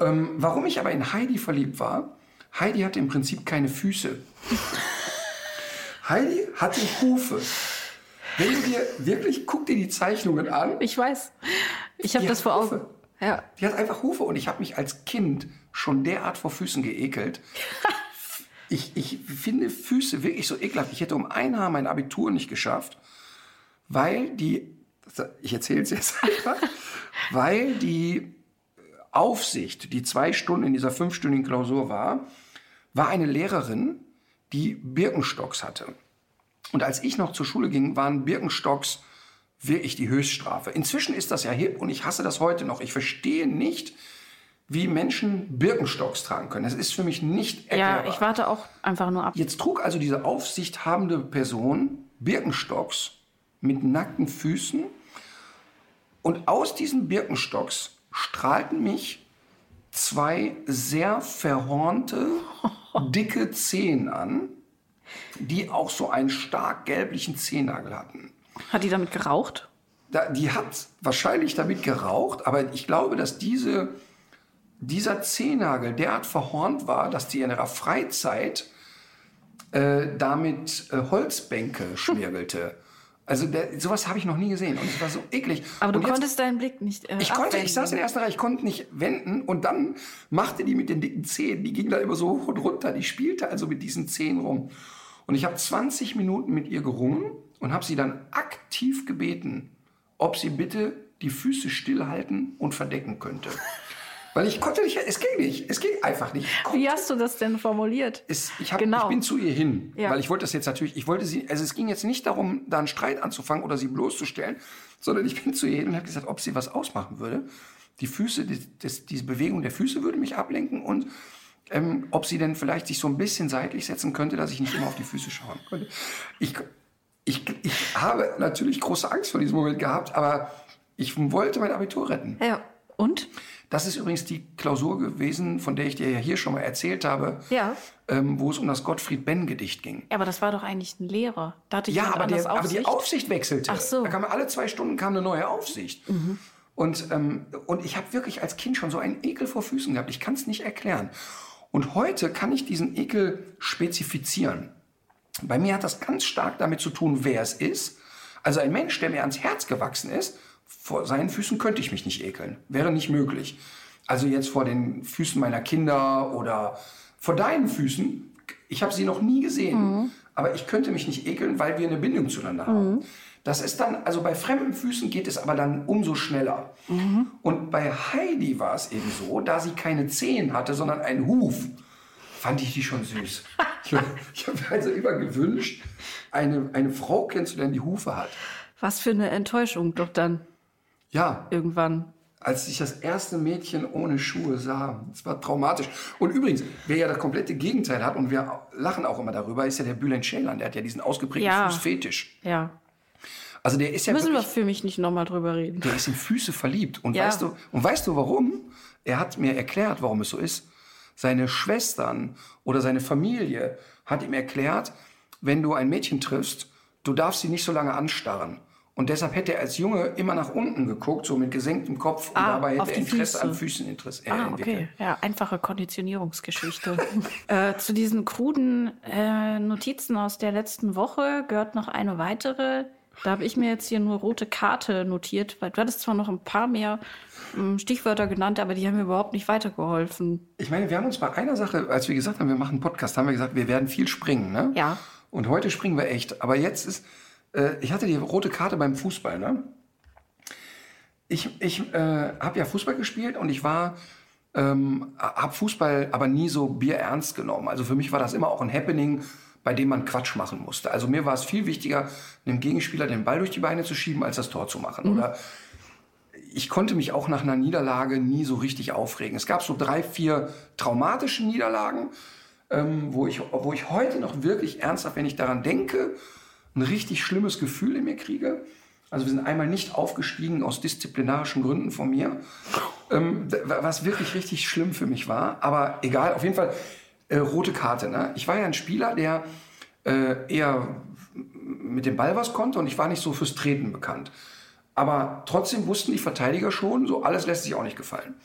Ähm, warum ich aber in Heidi verliebt war, Heidi hatte im Prinzip keine Füße. Heidi hatte Hufe. Wenn du dir wirklich, guck dir die Zeichnungen an, Ich weiß. Ich habe das vor Augen. Ja. Die hat einfach Hufe und ich habe mich als Kind schon derart vor Füßen geekelt. Ich, ich finde Füße wirklich so ekelhaft. Ich hätte um ein Haar mein Abitur nicht geschafft, weil die, ich erzähle es jetzt einfach, weil die Aufsicht, die zwei Stunden in dieser fünfstündigen Klausur war, war eine Lehrerin, die Birkenstocks hatte. Und als ich noch zur Schule ging, waren Birkenstocks wirklich die Höchststrafe. Inzwischen ist das ja hip und ich hasse das heute noch. Ich verstehe nicht, wie Menschen Birkenstocks tragen können. Das ist für mich nicht erklärbar. ja, ich warte auch einfach nur ab. Jetzt trug also diese aufsichthabende Person Birkenstocks mit nackten Füßen und aus diesen Birkenstocks strahlten mich zwei sehr verhornte, dicke Zehen an, die auch so einen stark gelblichen Zehennagel hatten. Hat die damit geraucht? Da, die hat wahrscheinlich damit geraucht, aber ich glaube, dass diese, dieser Zehennagel derart verhornt war, dass die in ihrer Freizeit äh, damit äh, Holzbänke schmirgelte. Also der, sowas habe ich noch nie gesehen und es war so eklig. Aber du jetzt- konntest deinen Blick nicht. Äh, ich konnte, ich abwenden. saß in der ersten Reihe, ich konnte nicht wenden und dann machte die mit den dicken Zehen, die ging da immer so hoch und runter, die spielte also mit diesen Zehen rum. Und ich habe 20 Minuten mit ihr gerungen und habe sie dann aktiv gebeten, ob sie bitte die Füße stillhalten und verdecken könnte. Weil ich konnte nicht, es ging nicht, es ging einfach nicht. Wie hast du das denn formuliert? es, ich, hab, Genau. ich bin zu ihr hin, Ja. weil ich wollte das jetzt natürlich, ich wollte sie, also es ging jetzt nicht darum, da einen Streit anzufangen oder sie bloßzustellen, sondern ich bin zu ihr hin und habe gesagt, ob sie was ausmachen würde. Die Füße, die, das, diese Bewegung der Füße würde mich ablenken und ähm, ob sie denn vielleicht sich so ein bisschen seitlich setzen könnte, dass ich nicht immer auf die Füße schauen könnte. Ich, ich, ich habe natürlich große Angst vor diesem Moment gehabt, aber ich wollte mein Abitur retten. Ja. Und? Das ist übrigens die Klausur gewesen, von der ich dir ja hier schon mal erzählt habe, Ja. ähm, wo es um das Gottfried Benn-Gedicht ging. Ja, aber das war doch eigentlich ein Lehrer. Da hatte Ja, jemand aber, der, aber die Aufsicht. Wechselte. Ach so. Mhm. Da kam alle zwei Stunden kam eine neue Aufsicht. Und, ähm, und ich habe wirklich als Kind schon so einen Ekel vor Füßen gehabt. Ich kann es nicht erklären. Und heute kann ich diesen Ekel spezifizieren. Bei mir hat das ganz stark damit zu tun, wer es ist. Also ein Mensch, der mir ans Herz gewachsen ist, vor seinen Füßen könnte ich mich nicht ekeln. Wäre nicht möglich. Also jetzt vor den Füßen meiner Kinder oder vor deinen Füßen. Ich habe sie noch nie gesehen, mhm. aber ich könnte mich nicht ekeln, weil wir eine Bindung zueinander haben. Mhm. Das ist dann, also bei fremden Füßen geht es aber dann umso schneller. Mhm. Und bei Heidi war es eben so, da sie keine Zehen hatte, sondern einen Huf, fand ich die schon süß. ich, ich habe also immer gewünscht, eine, eine Frau kennenzulernen, die Hufe hat. Was für eine Enttäuschung doch dann. Ja. Irgendwann. Als ich das erste Mädchen ohne Schuhe sah. Das war traumatisch. Und übrigens, wer ja das komplette Gegenteil hat, und wir lachen auch immer darüber, ist ja der Bülent Ceylan. Der hat ja diesen ausgeprägten ja. Fußfetisch. Ja. Also der ist ja Müssen wirklich, wir für mich nicht nochmal drüber reden. Der ist in Füße verliebt. Und, Ja. weißt du, und weißt du warum? Er hat mir erklärt, warum es so ist. Seine Schwestern oder seine Familie hat ihm erklärt, wenn du ein Mädchen triffst, du darfst sie nicht so lange anstarren. Und deshalb hätte er als Junge immer nach unten geguckt, so mit gesenktem Kopf. Und Ah, dabei auf hätte er Interesse Füße. an Füßen Interesse, äh, Ah, entwickelt. okay. Ja, einfache Konditionierungsgeschichte. äh, zu diesen kruden äh, Notizen aus der letzten Woche gehört noch eine weitere. Da habe ich mir jetzt hier nur rote Karte notiert, weil du hattest zwar noch ein paar mehr ähm, Stichwörter genannt, aber die haben mir überhaupt nicht weitergeholfen. Ich meine, wir haben uns bei einer Sache, als wir gesagt haben, wir machen einen Podcast, haben wir gesagt, wir werden viel springen. Ne? Ja. Und heute springen wir echt. Aber jetzt ist, äh, ich hatte die rote Karte beim Fußball. Ne? Ich, ich äh, habe ja Fußball gespielt und ich war, ähm, habe Fußball aber nie so bierernst genommen. Also für mich war das immer auch ein Happening, bei dem man Quatsch machen musste. Also mir war es viel wichtiger, einem Gegenspieler den Ball durch die Beine zu schieben, als das Tor zu machen. Oder ich konnte mich auch nach einer Niederlage nie so richtig aufregen. Es gab so drei, vier traumatische Niederlagen, ähm, wo, ich, wo ich heute noch wirklich ernsthaft, wenn ich daran denke, ein richtig schlimmes Gefühl in mir kriege. Also wir sind einmal nicht aufgestiegen aus disziplinarischen Gründen von mir, ähm, was wirklich richtig schlimm für mich war. Aber egal, auf jeden Fall äh, rote Karte. Ne? Ich war ja ein Spieler, der äh, eher mit dem Ball was konnte und ich war nicht so fürs Treten bekannt. Aber trotzdem wussten die Verteidiger schon, so alles lässt sich auch nicht gefallen.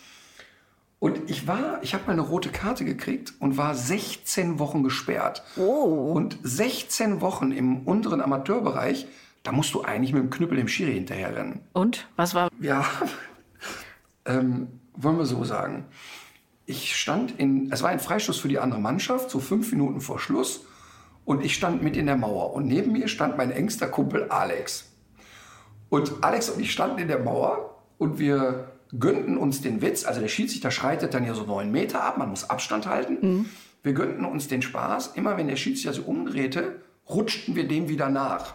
Und ich war, ich habe mal eine rote Karte gekriegt und war 16 Wochen gesperrt. Oh. Und 16 Wochen im unteren Amateurbereich, da musst du eigentlich mit dem Knüppel dem Schiri hinterherrennen. Und? Was war? Ja, ähm, wollen wir so sagen. Ich stand in, es war ein Freistoß für die andere Mannschaft, so fünf Minuten vor Schluss. Und ich stand mit in der Mauer. Und neben mir stand mein engster Kumpel Alex. Und Alex und ich standen in der Mauer und wir gönnten uns den Witz. Also der Schiedsrichter schreitet dann ja so neun Meter ab, man muss Abstand halten. Wir gönnten uns den Spaß. Immer wenn der Schiedsrichter sich umdrehte, rutschten wir dem wieder nach.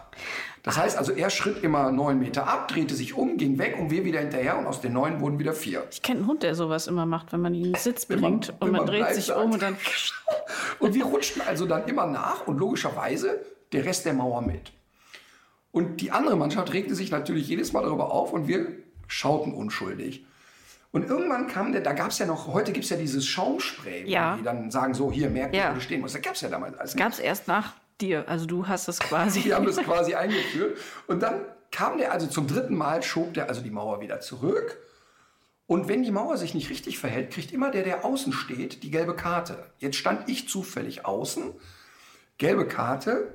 Das heißt also, er schritt immer neun Meter ab, drehte sich um, ging weg und wir wieder hinterher und aus den neun wurden wieder vier. Ich kenne einen Hund, der sowas immer macht, wenn man ihn in den Sitz bringt und man man dreht sich sagt. um und dann. Und wir rutschten also dann immer nach und logischerweise der Rest der Mauer mit. Und die andere Mannschaft regte sich natürlich jedes Mal darüber auf und wir schauten unschuldig. Und irgendwann kam der, da gab es ja noch, heute gibt es ja dieses Schaumspray, Ja. die dann sagen, so, hier, merkt Ja. wo du stehen musst. Das gab es ja damals alles. Gab es erst nach dir. Also du hast es quasi. Die haben das quasi eingeführt. Und dann kam der, also zum dritten Mal schob der also die Mauer wieder zurück. Und wenn die Mauer sich nicht richtig verhält, kriegt immer der, der außen steht, die gelbe Karte. Jetzt stand ich zufällig außen, gelbe Karte.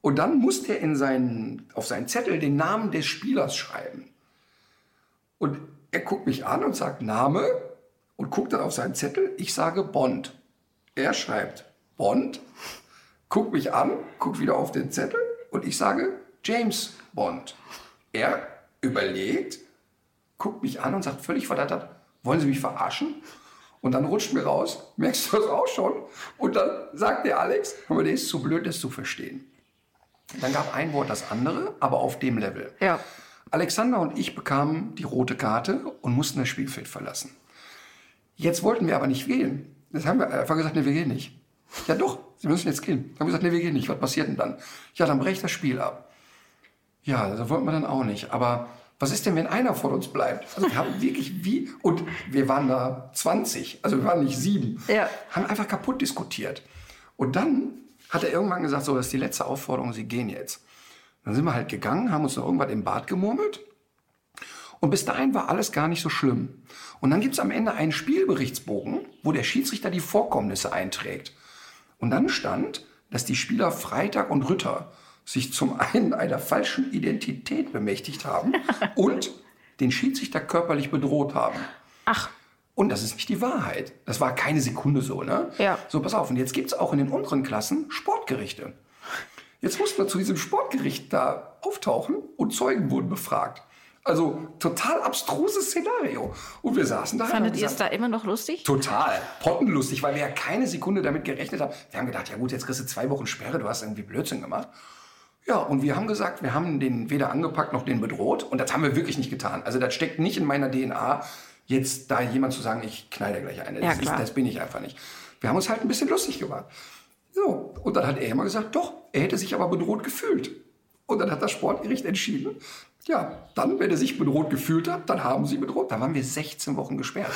Und dann musste er in seinen, auf seinen Zettel den Namen des Spielers schreiben. Und er guckt mich an und sagt Name und guckt dann auf seinen Zettel. Ich sage Bond. Er schreibt Bond, guckt mich an, guckt wieder auf den Zettel und ich sage James Bond. Er überlegt, guckt mich an und sagt völlig verdattert, wollen Sie mich verarschen? Und dann rutscht mir raus, merkst du das auch schon? Und dann sagt der Alex, mal, der ist zu blöd, das zu verstehen. Dann gab ein Wort das andere, aber auf dem Level. Ja. Alexander und ich bekamen die rote Karte und mussten das Spielfeld verlassen. Jetzt wollten wir aber nicht gehen. Das haben wir einfach gesagt, nee, wir gehen nicht. Ja doch, Sie müssen jetzt gehen. Dann haben gesagt, nee, wir gehen nicht. Was passiert denn dann? Ja, dann breche ich das Spiel ab. Ja, das wollten wir dann auch nicht. Aber was ist denn, wenn einer von uns bleibt? Also wir haben wirklich wie, und wir waren da 20, also wir waren nicht sieben. Ja. Haben einfach kaputt diskutiert. Und dann hat er irgendwann gesagt, so, das ist die letzte Aufforderung, Sie gehen jetzt. Dann sind wir halt gegangen, haben uns noch irgendwas im Bad gemurmelt. Und bis dahin war alles gar nicht so schlimm. Und dann gibt es am Ende einen Spielberichtsbogen, wo der Schiedsrichter die Vorkommnisse einträgt. Und dann stand, dass die Spieler Freitag und Rütter sich zum einen einer falschen Identität bemächtigt haben und den Schiedsrichter körperlich bedroht haben. Ach, Und das ist nicht die Wahrheit. Das war keine Sekunde so, ne? Ja. So, pass auf. Und jetzt gibt es auch in den unteren Klassen Sportgerichte. Jetzt musste man zu diesem Sportgericht da auftauchen und Zeugen wurden befragt. Also total abstruses Szenario. Und wir saßen da. fandet ihr es da immer noch lustig? Total. Pottenlustig, weil wir ja keine Sekunde damit gerechnet haben. Wir haben gedacht, ja gut, jetzt kriegst du zwei Wochen Sperre, du hast irgendwie Blödsinn gemacht. Ja, und wir haben gesagt, wir haben den weder angepackt noch den bedroht. Und das haben wir wirklich nicht getan. Also das steckt nicht in meiner DNA, jetzt da jemand zu sagen, ich knall dir gleich eine. Ja, Das, ist, klar. das bin ich einfach nicht. Wir haben uns halt ein bisschen lustig gemacht. So, und dann hat er immer gesagt, doch, er hätte sich aber bedroht gefühlt. Und dann hat das Sportgericht entschieden, ja, dann, wenn er sich bedroht gefühlt hat, dann haben sie bedroht. Da waren wir 16 Wochen gesperrt.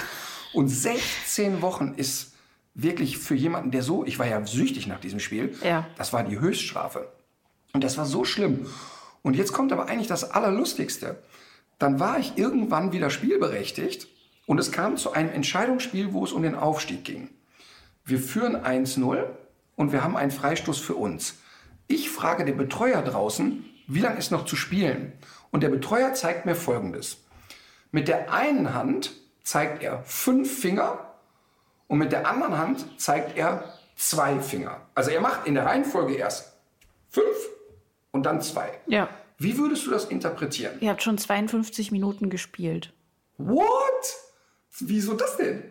Und 16 Wochen ist wirklich für jemanden, der so, ich war ja süchtig nach diesem Spiel, Ja. das war die Höchststrafe. Und das war so schlimm. Und jetzt kommt aber eigentlich das Allerlustigste. Dann war ich irgendwann wieder spielberechtigt und es kam zu einem Entscheidungsspiel, wo es um den Aufstieg ging. Wir führen 1-0 und wir haben einen Freistoß für uns. Ich frage den Betreuer draußen, wie lange ist noch zu spielen? Und der Betreuer zeigt mir Folgendes. Mit der einen Hand zeigt er fünf Finger und mit der anderen Hand zeigt er zwei Finger. Also er macht in der Reihenfolge erst fünf und dann zwei. Ja. Wie würdest du das interpretieren? Ihr habt schon 52 Minuten gespielt. What? Wieso das denn?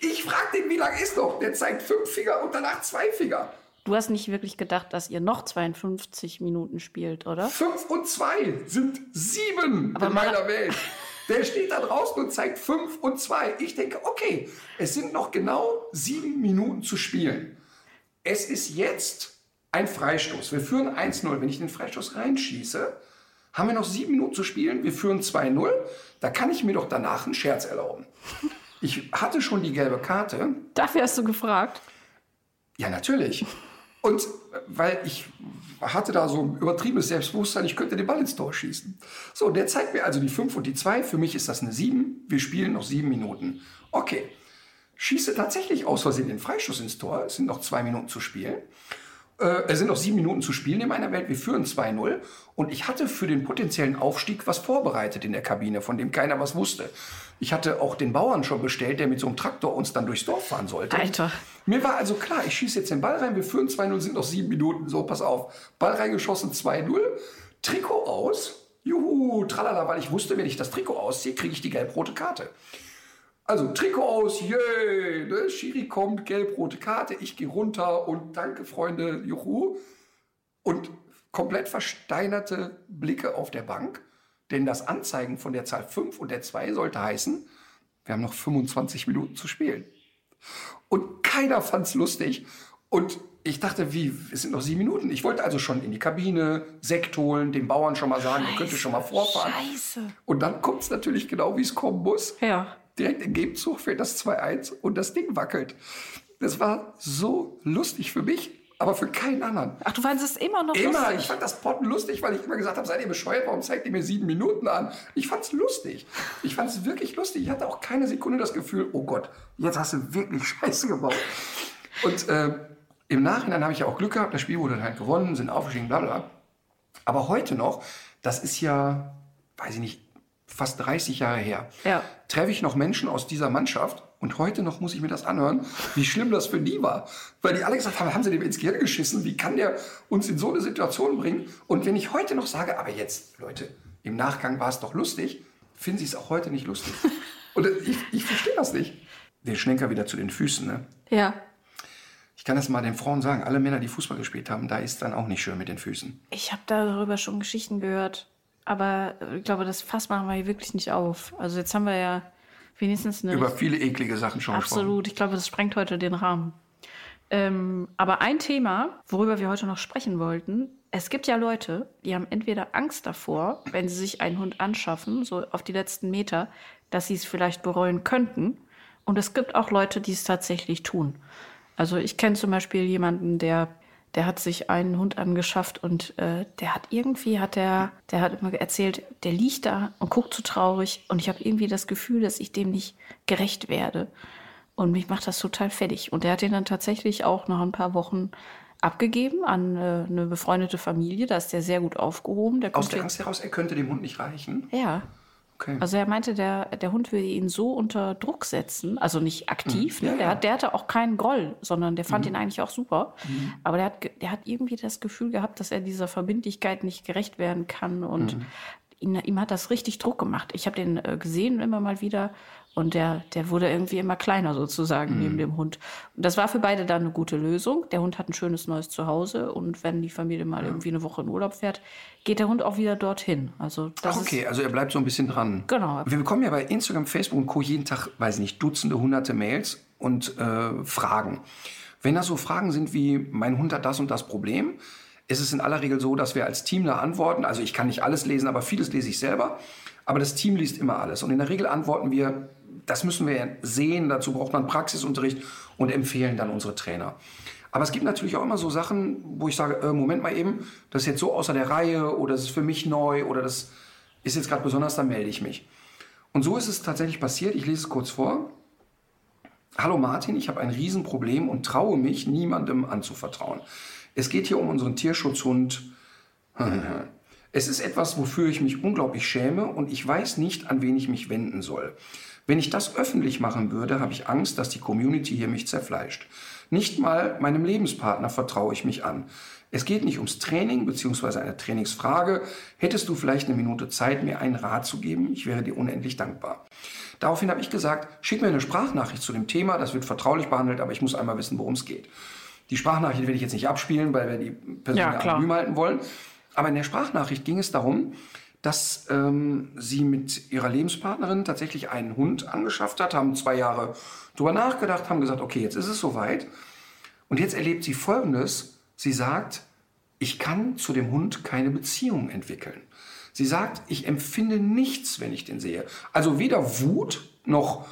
Ich frag den, wie lange ist noch? Der zeigt fünf Finger und danach zwei Finger. Du hast nicht wirklich gedacht, dass ihr noch 52 Minuten spielt, oder? Fünf und zwei sind sieben Aber in mal- meiner Welt. Der steht da draußen und zeigt fünf und zwei. Ich denke, okay, es sind noch genau sieben Minuten zu spielen. Es ist jetzt ein Freistoß. Wir führen 1-0. Wenn ich den Freistoß reinschieße, haben wir noch sieben Minuten zu spielen. Wir führen 2-0. Da kann ich mir doch danach einen Scherz erlauben. Ich hatte schon die gelbe Karte. Dafür hast du gefragt. Ja, natürlich. Und weil ich hatte da so ein übertriebenes Selbstbewusstsein, ich könnte den Ball ins Tor schießen. So, der zeigt mir also die 5 und die 2. Für mich ist das eine 7. Wir spielen noch sieben Minuten. Okay. Schieße tatsächlich aus Versehen den Freischuss ins Tor. Es sind noch zwei Minuten zu spielen. Äh, es sind noch sieben Minuten zu spielen in meiner Welt. Wir führen 2-0. Und ich hatte für den potenziellen Aufstieg was vorbereitet in der Kabine, von dem keiner was wusste. Ich hatte auch den Bauern schon bestellt, der mit so einem Traktor uns dann durchs Dorf fahren sollte. Alter. Mir war also klar, ich schieße jetzt den Ball rein, wir führen 2-0, sind noch sieben Minuten. So, pass auf. Ball reingeschossen, 2-0. Trikot aus. Juhu, tralala, weil ich wusste, wenn ich das Trikot ausziehe, kriege ich die gelb-rote Karte. Also Trikot aus, yay, ne? Schiri kommt, gelb-rote Karte, ich gehe runter und danke Freunde, juhu. Und komplett versteinerte Blicke auf der Bank, denn das Anzeigen von der Zahl 5 und der 2 sollte heißen, wir haben noch 25 Minuten zu spielen. Und keiner fand's lustig. Und ich dachte, wie, es sind noch sieben Minuten. Ich wollte also schon in die Kabine, Sekt holen, dem Bauern schon mal sagen, er könnte schon mal vorfahren. Scheiße. Und dann kommt es natürlich genau, wie es kommen muss. Ja. Direkt im Gegenzug fällt das 2-1 und das Ding wackelt. Das war so lustig für mich, aber für keinen anderen. Ach, du fandest es immer noch Immer, ich lustig? fand das Potten lustig, weil ich immer gesagt habe, seid ihr bescheuert, warum zeigt ihr mir sieben Minuten an? Ich fand's lustig. Ich fand's wirklich lustig. Ich hatte auch keine Sekunde das Gefühl, oh Gott, jetzt hast du wirklich Scheiße gebaut. Und äh, im Nachhinein habe ich ja auch Glück gehabt, das Spiel wurde halt gewonnen, sind aufgestiegen, bla bla. Aber heute noch, das ist ja, weiß ich nicht, fast 30 Jahre her, Ja. treffe ich noch Menschen aus dieser Mannschaft und heute noch muss ich mir das anhören, wie schlimm das für die war. Weil die alle gesagt haben, haben sie dem ins Gehirn geschissen, wie kann der uns in so eine Situation bringen? Und wenn ich heute noch sage, aber jetzt, Leute, im Nachgang war es doch lustig, finden sie es auch heute nicht lustig. und äh, ich, ich verstehe das nicht. Den Schlenker wieder zu den Füßen, ne? Ja. Ich kann das mal den Frauen sagen, alle Männer, die Fußball gespielt haben, da ist dann auch nicht schön mit den Füßen. Ich habe darüber schon Geschichten gehört. Aber äh, ich glaube, das Fass machen wir hier wirklich nicht auf. Also jetzt haben wir ja wenigstens eine... Über viele eklige Sachen schon gesprochen. Absolut. Ich glaube, das sprengt heute den Rahmen. Ähm, aber ein Thema, worüber wir heute noch sprechen wollten, es gibt ja Leute, die haben entweder Angst davor, wenn sie sich einen Hund anschaffen, so auf die letzten Meter, dass sie es vielleicht bereuen könnten. Und es gibt auch Leute, die es tatsächlich tun. Also ich kenne zum Beispiel jemanden, der der hat sich einen Hund angeschafft und äh, der hat irgendwie, hat der, der hat immer erzählt, der liegt da und guckt so traurig und ich habe irgendwie das Gefühl, dass ich dem nicht gerecht werde. Und mich macht das total fertig. Und der hat den dann tatsächlich auch nach ein paar Wochen abgegeben an äh, eine befreundete Familie. Da ist der sehr gut aufgehoben. Der Aus der Angst heraus, er könnte dem Hund nicht reichen? Ja. Okay. Also er meinte, der, der Hund würde ihn so unter Druck setzen, also nicht aktiv, Mhm. ne? Der, hat, der hatte auch keinen Groll, sondern der fand Mhm. ihn eigentlich auch super. Aber der hat, der hat irgendwie das Gefühl gehabt, dass er dieser Verbindlichkeit nicht gerecht werden kann und Mhm. ihn, ihm hat das richtig Druck gemacht. Ich habe den äh, gesehen immer mal wieder und der, der wurde irgendwie immer kleiner sozusagen Mhm. neben dem Hund. Und das war für beide dann eine gute Lösung. Der Hund hat ein schönes neues Zuhause und wenn die Familie mal irgendwie eine Woche in Urlaub fährt, geht der Hund auch wieder dorthin. Also das Ach, okay, also er bleibt so ein bisschen dran. Genau. Wir bekommen ja bei Instagram, Facebook und Co. jeden Tag, weiß ich nicht, Dutzende, hunderte Mails und äh, Fragen. Wenn das so Fragen sind wie, mein Hund hat das und das Problem, ist es in aller Regel so, dass wir als Team da antworten. Also ich kann nicht alles lesen, aber vieles lese ich selber. Aber das Team liest immer alles. Und in der Regel antworten wir, das müssen wir sehen, dazu braucht man Praxisunterricht und empfehlen dann unsere Trainer. Aber es gibt natürlich auch immer so Sachen, wo ich sage, äh, Moment mal eben, das ist jetzt so außer der Reihe oder das ist für mich neu oder das ist jetzt gerade besonders, dann melde ich mich. Und so ist es tatsächlich passiert. Ich lese es kurz vor. Hallo Martin, ich habe ein Riesenproblem und traue mich, niemandem anzuvertrauen. Es geht hier um unseren Tierschutzhund. Es ist etwas, wofür ich mich unglaublich schäme und ich weiß nicht, an wen ich mich wenden soll. Wenn ich das öffentlich machen würde, habe ich Angst, dass die Community hier mich zerfleischt. Nicht mal meinem Lebenspartner vertraue ich mich an. Es geht nicht ums Training bzw. eine Trainingsfrage. Hättest du vielleicht eine Minute Zeit, mir einen Rat zu geben? Ich wäre dir unendlich dankbar. Daraufhin habe ich gesagt, schick mir eine Sprachnachricht zu dem Thema, das wird vertraulich behandelt, aber ich muss einmal wissen, worum es geht. Die Sprachnachricht werde ich jetzt nicht abspielen, weil wir die Person Ja, anonym halten wollen. Aber in der Sprachnachricht ging es darum, dass ähm, sie mit ihrer Lebenspartnerin tatsächlich einen Hund angeschafft hat, haben zwei Jahre drüber nachgedacht, haben gesagt, okay, jetzt ist es soweit. Und jetzt erlebt sie Folgendes. Sie sagt, ich kann zu dem Hund keine Beziehung entwickeln. Sie sagt, ich empfinde nichts, wenn ich den sehe. Also weder Wut noch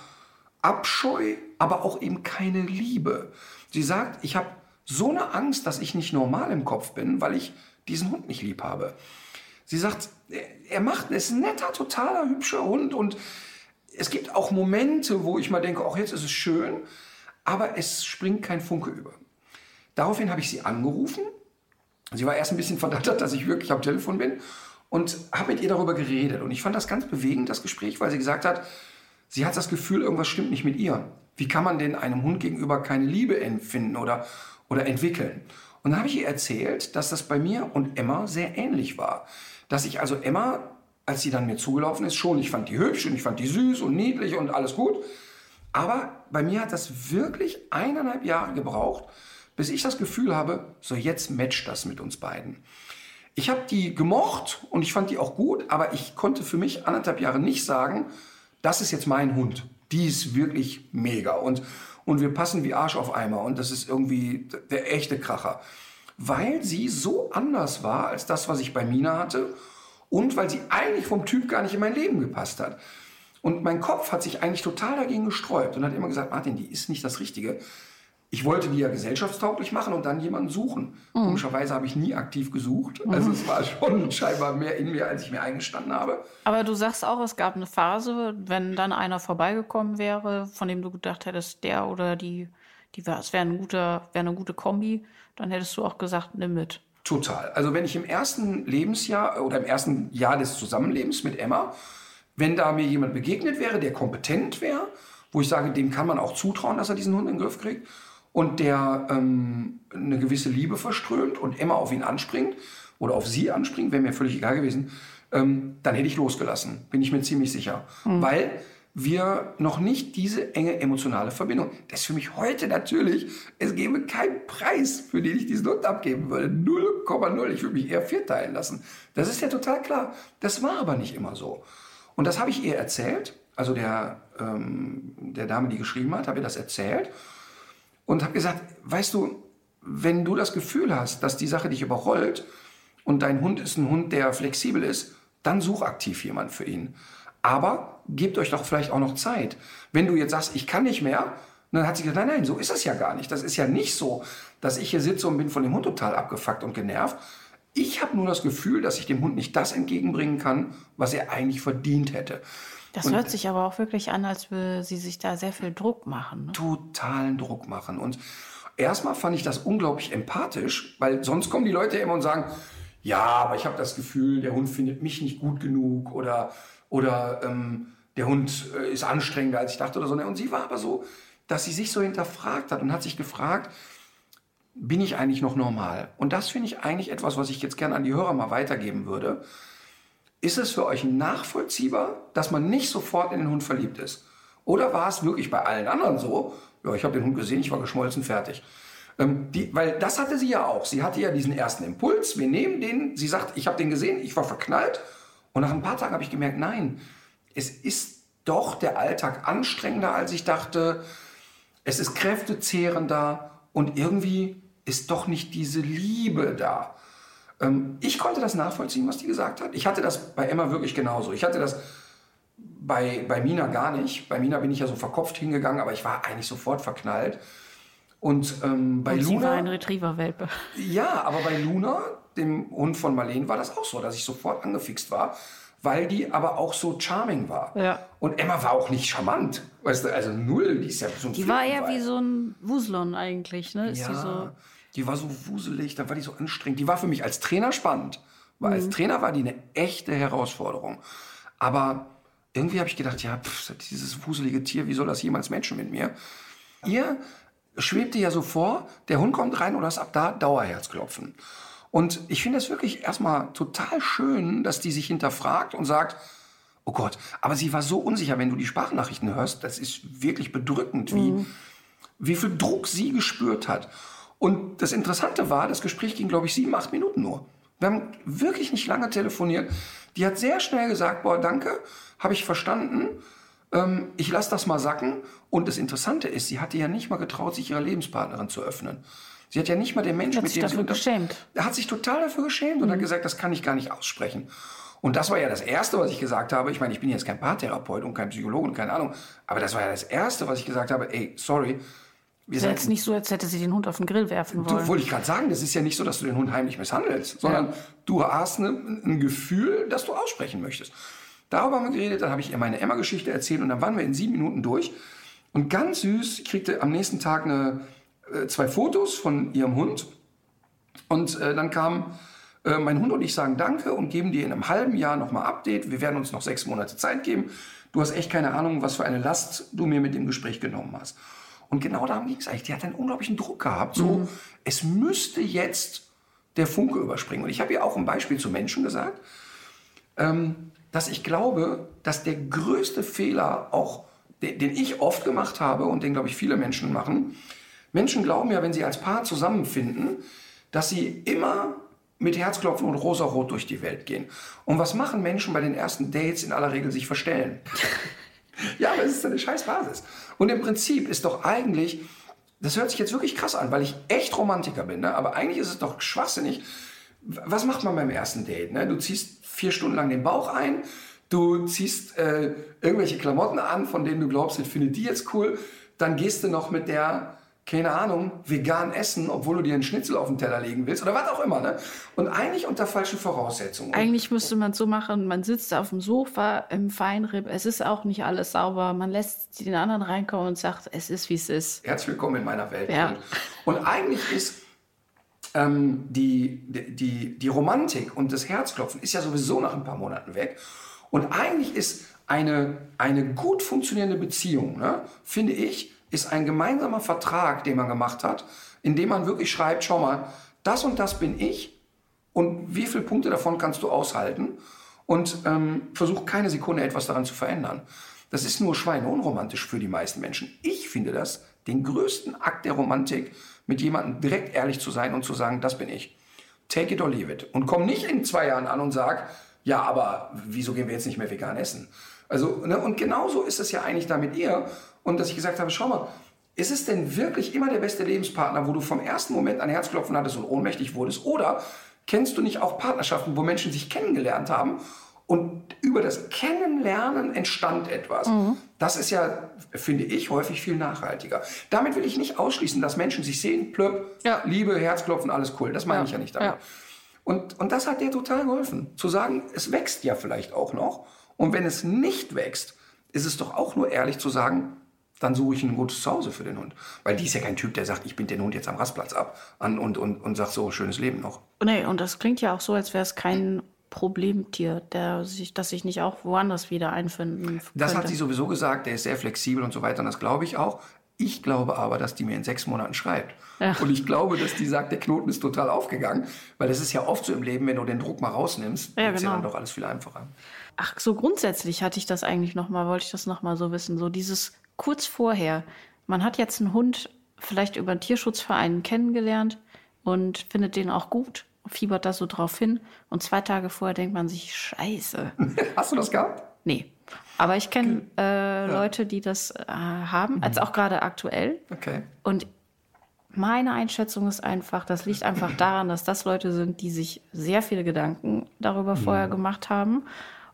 Abscheu, aber auch eben keine Liebe. Sie sagt, ich habe so eine Angst, dass ich nicht normal im Kopf bin, weil ich diesen Hund nicht lieb habe. Sie sagt, er- macht, er ist ein netter, totaler, hübscher Hund und es gibt auch Momente, wo ich mal denke, auch jetzt ist es schön, aber es springt kein Funke über. Daraufhin habe ich sie angerufen. Sie war erst ein bisschen verdattert, dass ich wirklich am Telefon bin und habe mit ihr darüber geredet. Und ich fand das ganz bewegend, das Gespräch, weil sie gesagt hat, sie hat das Gefühl, irgendwas stimmt nicht mit ihr. Wie kann man denn einem Hund gegenüber keine Liebe empfinden oder, oder entwickeln? Und dann habe ich ihr erzählt, dass das bei mir und Emma sehr ähnlich war. Dass ich also Emma, als sie dann mir zugelaufen ist, schon, ich fand die hübsch und ich fand die süß und niedlich und alles gut. Aber bei mir hat das wirklich eineinhalb Jahre gebraucht, bis ich das Gefühl habe, so jetzt matcht das mit uns beiden. Ich habe die gemocht und ich fand die auch gut, aber ich konnte für mich anderthalb Jahre nicht sagen, das ist jetzt mein Hund. Die ist wirklich mega und, und wir passen wie Arsch auf Eimer und das ist irgendwie der echte Kracher. Weil sie so anders war als das, was ich bei Mina hatte und weil sie eigentlich vom Typ gar nicht in mein Leben gepasst hat. Und mein Kopf hat sich eigentlich total dagegen gesträubt und hat immer gesagt, Martin, die ist nicht das Richtige. Ich wollte die ja gesellschaftstauglich machen und dann jemanden suchen. Komischerweise habe ich nie aktiv gesucht. Also es war schon scheinbar mehr in mir, als ich mir eingestanden habe. Aber du sagst auch, es gab eine Phase, wenn dann einer vorbeigekommen wäre, von dem du gedacht hättest, der oder die, die es wäre ein guter, wäre eine gute Kombi, dann hättest du auch gesagt, nimm mit. Total. Also wenn ich im ersten Lebensjahr oder im ersten Jahr des Zusammenlebens mit Emma, wenn da mir jemand begegnet wäre, der kompetent wäre, wo ich sage, dem kann man auch zutrauen, dass er diesen Hund in den Griff kriegt und der ähm, eine gewisse Liebe verströmt und Emma auf ihn anspringt oder auf sie anspringt, wäre mir völlig egal gewesen, ähm, dann hätte ich losgelassen, bin ich mir ziemlich sicher. Weil wir noch nicht diese enge emotionale Verbindung. Das ist für mich heute natürlich, es gäbe keinen Preis, für den ich diesen Hund abgeben würde. 0,0. Ich würde mich eher vierteilen lassen. Das ist ja total klar. Das war aber nicht immer so. Und das habe ich ihr erzählt, also der, ähm, der Dame, die geschrieben hat, habe ihr das erzählt und habe gesagt, weißt du, wenn du das Gefühl hast, dass die Sache dich überrollt und dein Hund ist ein Hund, der flexibel ist, dann such aktiv jemand für ihn. Aber gebt euch doch vielleicht auch noch Zeit. Wenn du jetzt sagst, ich kann nicht mehr, dann hat sie gesagt, nein, nein, so ist es ja gar nicht. Das ist ja nicht so, dass ich hier sitze und bin von dem Hund total abgefuckt und genervt. Ich habe nur das Gefühl, dass ich dem Hund nicht das entgegenbringen kann, was er eigentlich verdient hätte. Das und hört sich aber auch wirklich an, als würde sie sich da sehr viel Druck machen. Ne? Totalen Druck machen. Und erstmal fand ich das unglaublich empathisch, weil sonst kommen die Leute immer und sagen, ja, aber ich habe das Gefühl, der Hund findet mich nicht gut genug oder, oder ähm, der Hund äh, ist anstrengender, als ich dachte oder so. Und sie war aber so, dass sie sich so hinterfragt hat und hat sich gefragt, bin ich eigentlich noch normal? Und das finde ich eigentlich etwas, was ich jetzt gerne an die Hörer mal weitergeben würde. Ist es für euch nachvollziehbar, dass man nicht sofort in den Hund verliebt ist? Oder war es wirklich bei allen anderen so? Ja, ich habe den Hund gesehen, ich war geschmolzen, fertig. Ähm, die, weil das hatte sie ja auch. Sie hatte ja diesen ersten Impuls. Wir nehmen den. Sie sagt, ich habe den gesehen, ich war verknallt. Und nach ein paar Tagen habe ich gemerkt, nein, es ist doch der Alltag anstrengender, als ich dachte. Es ist kräftezehrender und irgendwie ist doch nicht diese Liebe da. Ähm, ich konnte das nachvollziehen, was die gesagt hat. Ich hatte das bei Emma wirklich genauso. Ich hatte das bei, bei Mina gar nicht. Bei Mina bin ich ja so verkopft hingegangen, aber ich war eigentlich sofort verknallt. Und ähm, bei Und Luna. Sie war ein Retriever-Welpe. Ja, aber bei Luna, dem Hund von Marlene, war das auch so, dass ich sofort angefixt war, weil die aber auch so charming war. Ja. Und Emma war auch nicht charmant. Weißt du, also null, die ist ja so ein Die war eher wie so ein Wuslon eigentlich, ne? Ist ja, die, so die war so wuselig, da war die so anstrengend. Die war für mich als Trainer spannend. Weil mhm. als Trainer war die eine echte Herausforderung. Aber irgendwie habe ich gedacht, ja, pff, dieses wuselige Tier, wie soll das jemals Menschen mit mir? Ihr schwebte ja so vor, der Hund kommt rein oder ist ab da Dauerherzklopfen. Und ich finde es wirklich erstmal total schön, dass die sich hinterfragt und sagt, oh Gott, aber sie war so unsicher, wenn du die Sprachnachrichten hörst, das ist wirklich bedrückend, wie, mhm. wie viel Druck sie gespürt hat. Und das Interessante war, das Gespräch ging, glaube ich, sieben, acht Minuten nur. Wir haben wirklich nicht lange telefoniert. Die hat sehr schnell gesagt, boah, danke, habe ich verstanden. Ähm, ich lasse das mal sacken. Und das Interessante ist, sie hatte ja nicht mal getraut, sich ihrer Lebenspartnerin zu öffnen. Sie hat ja nicht mal den Menschen, mit dem sie... Dafür geschämt. Er hat sich total dafür geschämt und mhm. hat gesagt, das kann ich gar nicht aussprechen. Und das war ja das Erste, was ich gesagt habe. Ich meine, ich bin jetzt kein Paartherapeut und kein Psychologe und keine Ahnung. Aber das war ja das Erste, was ich gesagt habe. Ey, sorry, wir ist ja jetzt nicht so, als hätte sie den Hund auf den Grill werfen wollen. Du, wollte ich gerade sagen, das ist ja nicht so, dass du den Hund heimlich misshandelst, sondern ja. du hast ne, ein Gefühl, das du aussprechen möchtest. Darüber haben wir geredet, dann habe ich ihr meine Emma-Geschichte erzählt und dann waren wir in sieben Minuten durch. Und ganz süß, ich kriegte am nächsten Tag eine, zwei Fotos von ihrem Hund. Und äh, dann kam äh, mein Hund und ich sagen Danke und geben dir in einem halben Jahr nochmal Update. Wir werden uns noch sechs Monate Zeit geben. Du hast echt keine Ahnung, was für eine Last du mir mit dem Gespräch genommen hast. Und genau darum ging es eigentlich. Die hat einen unglaublichen Druck gehabt. So, mhm. es müsste jetzt der Funke überspringen. Und ich habe ihr auch ein Beispiel zu Menschen gesagt, ähm, dass ich glaube, dass der größte Fehler auch, den, den ich oft gemacht habe und den, glaube ich, viele Menschen machen, Menschen glauben ja, wenn sie als Paar zusammenfinden, dass sie immer mit Herzklopfen und rosarot durch die Welt gehen. Und was machen Menschen bei den ersten Dates? In aller Regel sich verstellen. ja, aber es ist eine scheiß Basis. Und im Prinzip ist doch eigentlich, das hört sich jetzt wirklich krass an, weil ich echt Romantiker bin, ne? aber eigentlich ist es doch schwachsinnig. Was macht man beim ersten Date? Ne? Du ziehst vier Stunden lang den Bauch ein, du ziehst äh, irgendwelche Klamotten an, von denen du glaubst, ich finde die jetzt cool, dann gehst du noch mit der keine Ahnung, vegan essen, obwohl du dir einen Schnitzel auf den Teller legen willst oder was auch immer. Ne? Und eigentlich unter falschen Voraussetzungen. Eigentlich müsste man so machen, man sitzt auf dem Sofa im Feinripp, es ist auch nicht alles sauber, man lässt den anderen reinkommen und sagt, es ist, wie es ist. Herzlich willkommen in meiner Welt. Ja. Und eigentlich ist ähm, die, die, die Romantik und das Herzklopfen ist ja sowieso nach ein paar Monaten weg. Und eigentlich ist eine, eine gut funktionierende Beziehung, ne, finde ich, ist ein gemeinsamer Vertrag, den man gemacht hat, in dem man wirklich schreibt, schau mal, das und das bin ich und wie viele Punkte davon kannst du aushalten und ähm, versuch keine Sekunde etwas daran zu verändern. Das ist nur schweineunromantisch für die meisten Menschen. Ich finde das den größten Akt der Romantik, mit jemandem direkt ehrlich zu sein und zu sagen, das bin ich. Take it or leave it. Und komm nicht in zwei Jahren an und sag, ja, aber wieso gehen wir jetzt nicht mehr vegan essen? Also, ne, und genauso ist es ja eigentlich da mit ihr. Und dass ich gesagt habe, schau mal, ist es denn wirklich immer der beste Lebenspartner, wo du vom ersten Moment ein Herzklopfen hattest und ohnmächtig wurdest? Oder kennst du nicht auch Partnerschaften, wo Menschen sich kennengelernt haben und über das Kennenlernen entstand etwas. Das ist ja, finde ich, häufig viel nachhaltiger. Damit will ich nicht ausschließen, dass Menschen sich sehen, plöpp, Ja. Liebe, Herzklopfen, alles cool. Das meine Ja. ich ja nicht damit. Ja. Und, und das hat dir total geholfen. Zu sagen, es wächst ja vielleicht auch noch. Und wenn es nicht wächst, ist es doch auch nur ehrlich zu sagen, dann suche ich ein gutes Zuhause für den Hund. Weil die ist ja kein Typ, der sagt, ich bind den Hund jetzt am Rastplatz ab an und, und, und sagt so, schönes Leben noch. Nee, und das klingt ja auch so, als wäre es kein Problemtier, der sich, das sich nicht auch woanders wieder einfinden Das könnte. hat sie sowieso gesagt, der ist sehr flexibel und so weiter. Und das glaube ich auch. Ich glaube aber, dass die mir in sechs Monaten schreibt. Ja. Und ich glaube, dass die sagt, der Knoten ist total aufgegangen. Weil das ist ja oft so im Leben, wenn du den Druck mal rausnimmst, Ja, ist ja genau. dann doch alles viel einfacher. Ach, so grundsätzlich hatte ich das eigentlich noch mal, wollte ich das noch mal so wissen. So dieses kurz vorher. Man hat jetzt einen Hund vielleicht über einen Tierschutzverein kennengelernt und findet den auch gut, fiebert da so drauf hin. Und zwei Tage vorher denkt man sich, scheiße. Hast du das gehabt? Nee. Aber ich kenne äh, Leute, die das äh, haben, als auch gerade aktuell. Okay. Und meine Einschätzung ist einfach, das liegt einfach daran, dass das Leute sind, die sich sehr viele Gedanken darüber vorher gemacht haben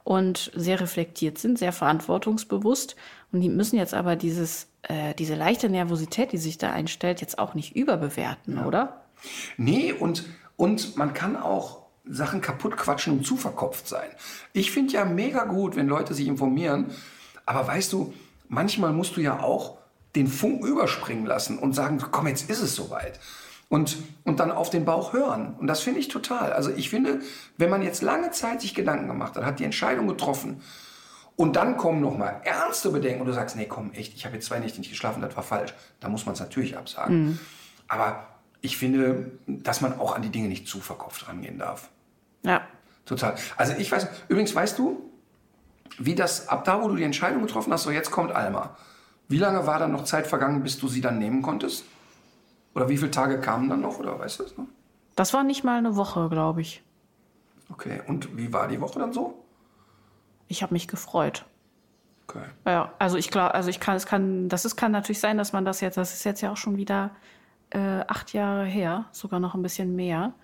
und sehr reflektiert sind, sehr verantwortungsbewusst. Und die müssen jetzt aber dieses, äh, diese leichte Nervosität, die sich da einstellt, jetzt auch nicht überbewerten, oder? Nee, und, und man kann auch Sachen kaputt quatschen und zu verkopft sein. Ich finde ja mega gut, wenn Leute sich informieren. Aber weißt du, manchmal musst du ja auch den Funken überspringen lassen und sagen, komm, jetzt ist es soweit. Und, und dann auf den Bauch hören. Und das finde ich total. Also ich finde, wenn man jetzt lange Zeit sich Gedanken gemacht hat, hat die Entscheidung getroffen und dann kommen noch mal ernste Bedenken und du sagst, nee, komm, echt, ich habe jetzt zwei Nächte nicht geschlafen, das war falsch. Da muss man es natürlich absagen. Aber ich finde, dass man auch an die Dinge nicht zu verkopft rangehen darf. Ja. Total. Also ich weiß, übrigens weißt du, wie das, ab da, wo du die Entscheidung getroffen hast, so jetzt kommt Alma. Wie lange war dann noch Zeit vergangen, bis du sie dann nehmen konntest? Oder wie viele Tage kamen dann noch, oder weißt du das noch? Das war nicht mal eine Woche, glaube ich. Okay, und wie war die Woche dann so? Ich habe mich gefreut. Okay. Ja, also ich glaube, also ich kann, es kann, das ist, kann natürlich sein, dass man das jetzt, das ist jetzt ja auch schon wieder äh, acht Jahre her, sogar noch ein bisschen mehr.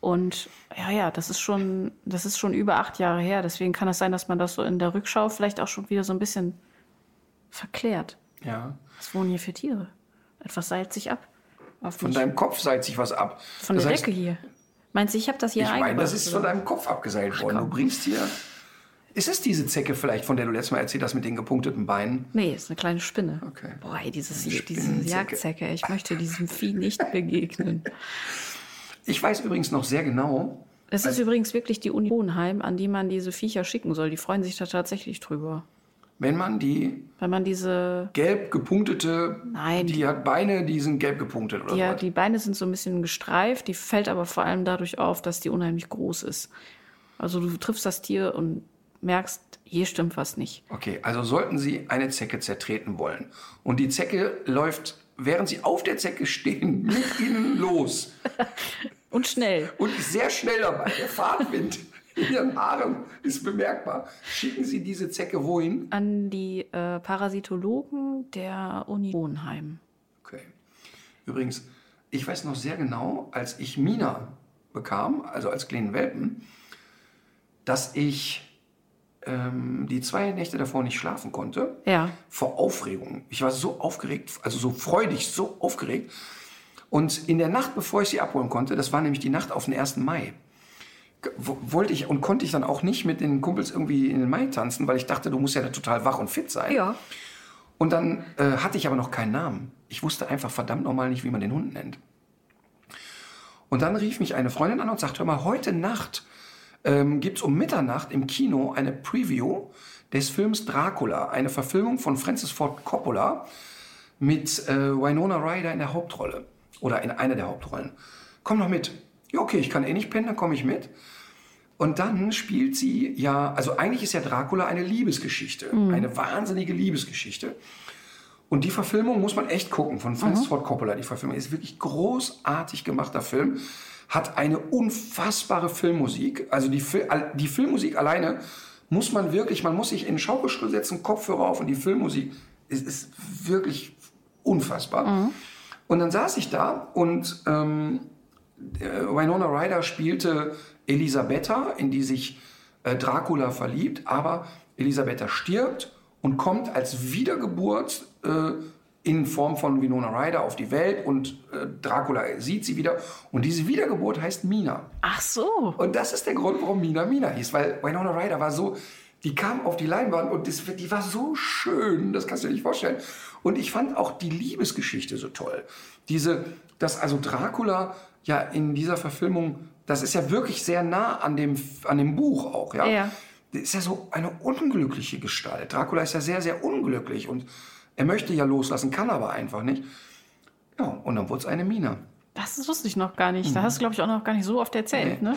Und ja, ja, das ist schon, das ist schon über acht Jahre her. Deswegen kann es sein, dass man das so in der Rückschau vielleicht auch schon wieder so ein bisschen verklärt. Ja. Was wohnen hier für Tiere? Etwas seilt sich ab. Auf Von deinem Kopf seilt sich was ab. von das der heißt, Decke hier. Meinst du, ich habe das hier Ich meine, das ist von deinem Kopf abgeseilt worden. Du bringst hier. Ist es diese Zecke vielleicht, von der du letztes Mal erzählt hast, mit den gepunkteten Beinen? Nee, ist eine kleine Spinne. Okay. Boah, ey, dieses, diese. Jagdzecke. Ich möchte diesem Vieh nicht begegnen. Ich weiß übrigens noch sehr genau, Es ist übrigens wirklich die Uni Hohenheim, an die man diese Viecher schicken soll. Die freuen sich da tatsächlich drüber. wenn man die Wenn man diese, gelb gepunktete, Nein. die hat Beine, die sind gelb gepunktet oder die, was? die Beine sind so ein bisschen gestreift, die fällt aber vor allem dadurch auf, dass die unheimlich groß ist. Also du triffst das Tier und merkst, hier stimmt was nicht. Okay, also sollten Sie eine Zecke zertreten wollen und die Zecke läuft, während Sie auf der Zecke stehen, mit Ihnen los Und schnell. und ist sehr schnell dabei, der Fahrtwind in Ihren Haaren ist bemerkbar, schicken Sie diese Zecke wohin? An die äh, Parasitologen der Uni Hohenheim. Okay. Übrigens, ich weiß noch sehr genau, als ich Mina bekam, also als kleinen Welpen, dass ich ähm, die zwei Nächte davor nicht schlafen konnte. Ja. Vor Aufregung. Ich war so aufgeregt, also so freudig, so aufgeregt. Und in der Nacht, bevor ich sie abholen konnte, das war nämlich die Nacht auf den 1. Mai, wollte ich und konnte ich dann auch nicht mit den Kumpels irgendwie in den Mai tanzen, weil ich dachte, du musst ja total wach und fit sein. Ja. Und dann äh, hatte ich aber noch keinen Namen. Ich wusste einfach verdammt nochmal nicht, wie man den Hund nennt. Und dann rief mich eine Freundin an und sagte, hör mal, heute Nacht ähm, gibt es um Mitternacht im Kino eine Preview des Films Dracula, eine Verfilmung von Francis Ford Coppola mit äh, Winona Ryder in der Hauptrolle oder in einer der Hauptrollen. Komm doch mit. Ja, okay, ich kann eh nicht pennen, dann komme ich mit. Und dann spielt sie ja, also eigentlich ist ja Dracula eine Liebesgeschichte, eine wahnsinnige Liebesgeschichte. Und die Verfilmung muss man echt gucken von Francis Ford Coppola. Die Verfilmung ist wirklich großartig gemachter Film, hat eine unfassbare Filmmusik. Also die, die Filmmusik alleine muss man wirklich, man muss sich in den Schaukelstuhl setzen, Kopfhörer auf und die Filmmusik ist, ist wirklich unfassbar. Und dann saß ich da und ähm, äh, Winona Ryder spielte Elisabetta, in die sich äh, Dracula verliebt, aber Elisabetta stirbt und kommt als Wiedergeburt äh, in Form von Winona Ryder auf die Welt und äh, Dracula sieht sie wieder. Und diese Wiedergeburt heißt Mina. Ach so. Und das ist der Grund, warum Mina Mina hieß, weil Winona Ryder war so, die kam auf die Leinwand und das, die war so schön, das kannst du dir nicht vorstellen. Und ich fand auch die Liebesgeschichte so toll. Diese, dass also Dracula ja in dieser Verfilmung, das ist ja wirklich sehr nah an dem, an dem Buch auch, ja. Ja. Das ist ja so eine unglückliche Gestalt. Dracula ist ja sehr, sehr unglücklich und er möchte ja loslassen, kann aber einfach nicht. Ja, und dann wurde es eine Mina. Das wusste ich noch gar nicht. Da hast du, glaube ich, auch noch gar nicht so oft erzählt, Nee. ne?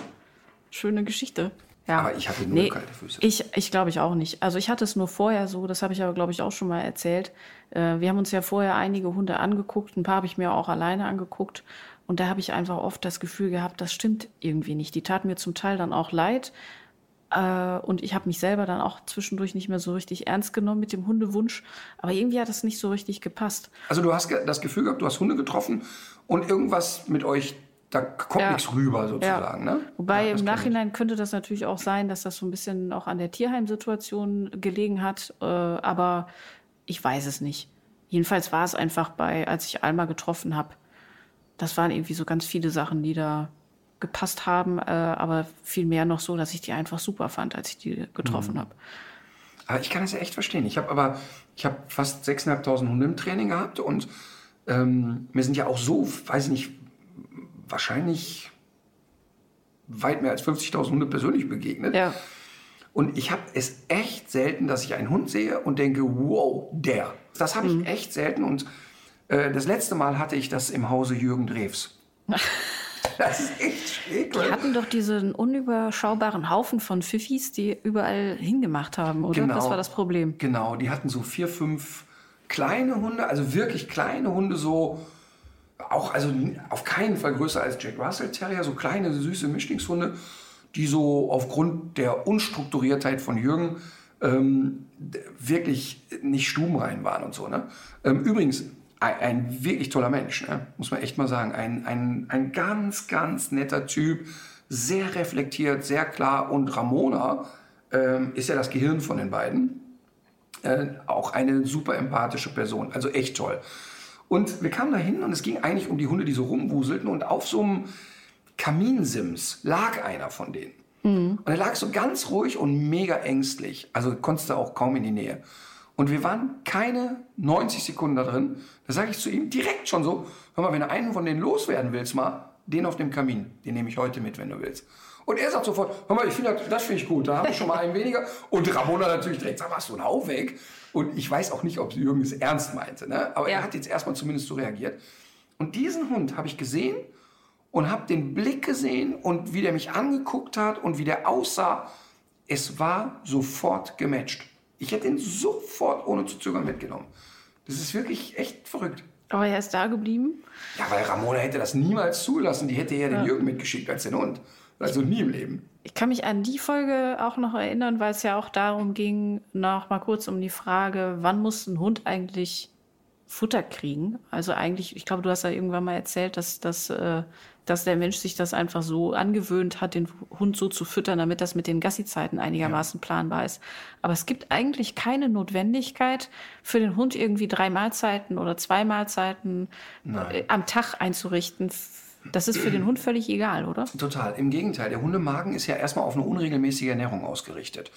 Schöne Geschichte. Ja. Aber ich hatte nur kalte Füße. Ich, ich glaube ich auch nicht. Also ich hatte es nur vorher so, das habe ich aber, glaube ich, auch schon mal erzählt. Äh, wir haben uns ja vorher einige Hunde angeguckt, ein paar habe ich mir auch alleine angeguckt. Und da habe ich einfach oft das Gefühl gehabt, das stimmt irgendwie nicht. Die taten mir zum Teil dann auch leid. Äh, und ich habe mich selber dann auch zwischendurch nicht mehr so richtig ernst genommen mit dem Hundewunsch. Aber irgendwie hat das nicht so richtig gepasst. Also du hast das Gefühl gehabt, du hast Hunde getroffen und irgendwas mit euch, da kommt Ja. nichts rüber sozusagen, ne? Wobei Ja, im kenn ich. Nachhinein könnte das natürlich auch sein, dass das so ein bisschen auch an der Tierheimsituation gelegen hat. Äh, aber ich weiß es nicht. Jedenfalls war es einfach bei, als ich Alma getroffen habe, das waren irgendwie so ganz viele Sachen, die da gepasst haben, äh, aber viel mehr noch so, dass ich die einfach super fand, als ich die Mhm. getroffen habe. Aber ich kann das ja echt verstehen. Ich habe aber, ich habe fast 6.500 Hunde im Training gehabt und ähm, mir sind ja auch so, weiß ich nicht, wahrscheinlich weit mehr als 50.000 Hunde persönlich begegnet. Ja. Und ich habe es echt selten, dass ich einen Hund sehe und denke, wow, der. Das habe ich echt selten. Und äh, das letzte Mal hatte ich das im Hause Jürgen Drews. das ist echt schräg. Die hatten doch diesen unüberschaubaren Haufen von Pfiffis, die überall hingemacht haben, oder? Genau. Das war das Problem. Genau, die hatten so vier, fünf kleine Hunde, also wirklich kleine Hunde, so auch, also auf keinen Fall größer als Jack Russell Terrier, so kleine, süße Mischlingshunde, die so aufgrund der Unstrukturiertheit von Jürgen ähm, wirklich nicht stubenrein waren und so. Ne? Ähm, übrigens, ein, ein wirklich toller Mensch, ne? muss man echt mal sagen. Ein, ein, ein ganz, ganz netter Typ, sehr reflektiert, sehr klar. Und Ramona ähm, ist ja das Gehirn von den beiden äh, auch eine super empathische Person. Also echt toll. Und wir kamen da hin und es ging eigentlich um die Hunde, die so rumwuselten. Und auf so einem Kaminsims lag einer von denen. Und er lag so ganz ruhig und mega ängstlich. Also konntest du auch kaum in die Nähe. Und wir waren keine 90 Sekunden da drin. Da sage ich zu ihm direkt schon so, hör mal, wenn du einen von denen loswerden willst, mal, den auf dem Kamin, den nehme ich heute mit, wenn du willst. Und er sagt sofort, hör mal, ich finde das, das finde ich gut, da habe ich schon mal einen weniger. Und Ramona natürlich direkt sagt, machst du einen Hau weg. Und ich weiß auch nicht, ob Jürgen es ernst meinte, ne? aber Ja. er hat jetzt erstmal zumindest so reagiert. Und diesen Hund habe ich gesehen und habe den Blick gesehen und wie der mich angeguckt hat und wie der aussah. Es war sofort gematcht. Ich hätte ihn sofort ohne zu zögern mitgenommen. Das ist wirklich echt verrückt. Aber er ist da geblieben. Ja, weil Ramona hätte das niemals zugelassen. Die hätte eher den Jürgen mitgeschickt als den Hund. Also nie im Leben. Ich kann mich an die Folge auch noch erinnern, weil es ja auch darum ging, noch mal kurz um die Frage, wann muss ein Hund eigentlich Futter kriegen? Also eigentlich, ich glaube, du hast ja irgendwann mal erzählt, dass, dass, äh, dass der Mensch sich das einfach so angewöhnt hat, den Hund so zu füttern, damit das mit den Gassi-Zeiten einigermaßen planbar ist. Aber es gibt eigentlich keine Notwendigkeit für den Hund irgendwie drei Mahlzeiten oder zwei Mahlzeiten äh, am Tag einzurichten. Das ist für den Hund völlig egal, oder? Total. Im Gegenteil, der Hundemagen ist ja erstmal auf eine unregelmäßige Ernährung ausgerichtet.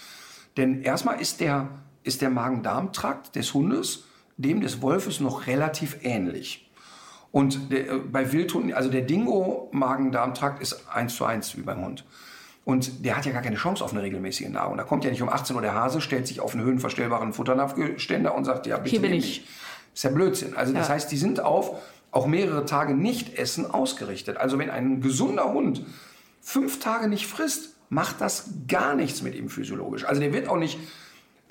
Denn erstmal ist der, ist der Magen-Darm-Trakt des Hundes dem des Wolfes noch relativ ähnlich. Und der, äh, bei Wildhunden, also der Dingo-Magen-Darm-Trakt ist eins zu eins wie beim Hund. Und der hat ja gar keine Chance auf eine regelmäßige Nahrung. Da kommt ja nicht um 18 Uhr der Hase, stellt sich auf einen höhenverstellbaren Futternapfständer und sagt, ja, bitte Hier bin ich. mich. Ist ja Blödsinn. Also das Ja. heißt, die sind auf auch mehrere Tage nicht essen ausgerichtet. Also wenn ein gesunder Hund fünf Tage nicht frisst, macht das gar nichts mit ihm physiologisch. Also der wird auch nicht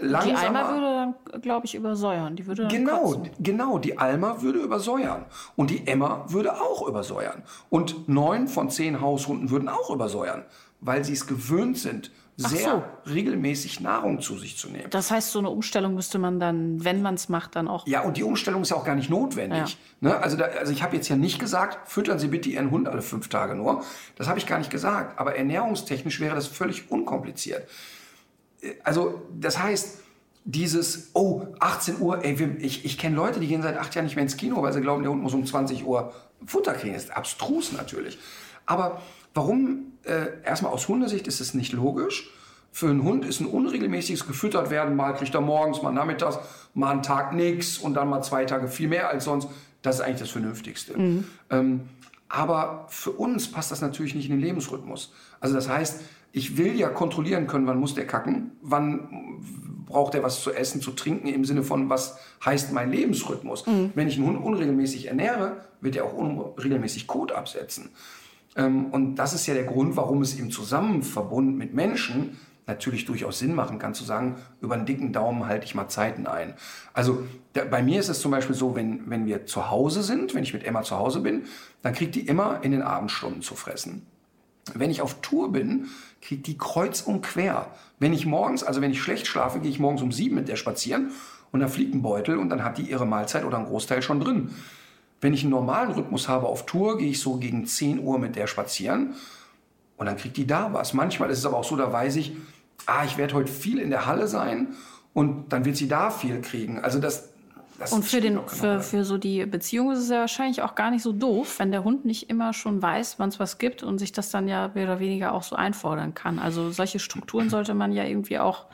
Die langsamer. Alma würde dann, glaube ich, übersäuern. Die würde dann Genau, kotzen. genau. Die Alma würde übersäuern. Und die Emma würde auch übersäuern. Und neun von zehn Haushunden würden auch übersäuern, weil sie es gewöhnt sind, sehr regelmäßig Nahrung zu sich zu nehmen. Das heißt, so eine Umstellung müsste man dann, wenn man es macht, dann auch. Ja, und die Umstellung ist ja auch gar nicht notwendig. Ne? Also, da, also ich habe jetzt ja nicht gesagt, füttern Sie bitte Ihren Hund alle fünf Tage nur. Das habe ich gar nicht gesagt. Aber ernährungstechnisch wäre das völlig unkompliziert. Also das heißt, dieses, oh, 18 Uhr, ey, ich, ich kenne Leute, die gehen seit acht Jahren nicht mehr ins Kino, weil sie glauben, der Hund muss um 20 Uhr Futter kriegen. Das ist abstrus natürlich. Aber warum, äh, erstmal aus Hundesicht ist es nicht logisch. Für einen Hund ist ein unregelmäßiges gefüttert werden, mal kriegt er morgens, mal nachmittags, mal einen Tag nichts und dann mal zwei Tage viel mehr als sonst. Das ist eigentlich das Vernünftigste. Ähm, aber für uns passt das natürlich nicht in den Lebensrhythmus. Also das heißt, ich will ja kontrollieren können, wann muss der kacken, wann braucht er was zu essen, zu trinken, im Sinne von, was heißt mein Lebensrhythmus. Wenn ich einen Hund unregelmäßig ernähre, wird er auch unregelmäßig Kot absetzen. Ähm, und das ist ja der Grund, warum es im Zusammenverbund mit Menschen natürlich durchaus Sinn machen kann, zu sagen, über einen dicken Daumen halte ich mal Zeiten ein. Also da, bei mir ist es zum Beispiel so, wenn, wenn wir zu Hause sind, wenn ich mit Emma zu Hause bin, dann kriegt die immer in den Abendstunden zu fressen. Wenn ich auf Tour bin, kriegt die kreuz und quer. Wenn ich morgens, also wenn ich schlecht schlafe, gehe ich morgens um sieben mit der spazieren und dann fliegt ein Beutel und dann hat die ihre Mahlzeit oder einen Großteil schon drin. Wenn ich einen normalen Rhythmus habe auf Tour, gehe ich so gegen 10 Uhr mit der spazieren und dann kriegt die da was. Manchmal ist es aber auch so, da weiß ich, ah, ich werde heute viel in der Halle sein und dann wird sie da viel kriegen. Also das, das Und für, den, für, für so die Beziehung ist es ja wahrscheinlich auch gar nicht so doof, wenn der Hund nicht immer schon weiß, wann es was gibt und sich das dann ja mehr oder weniger auch so einfordern kann. Also solche Strukturen sollte man ja irgendwie auch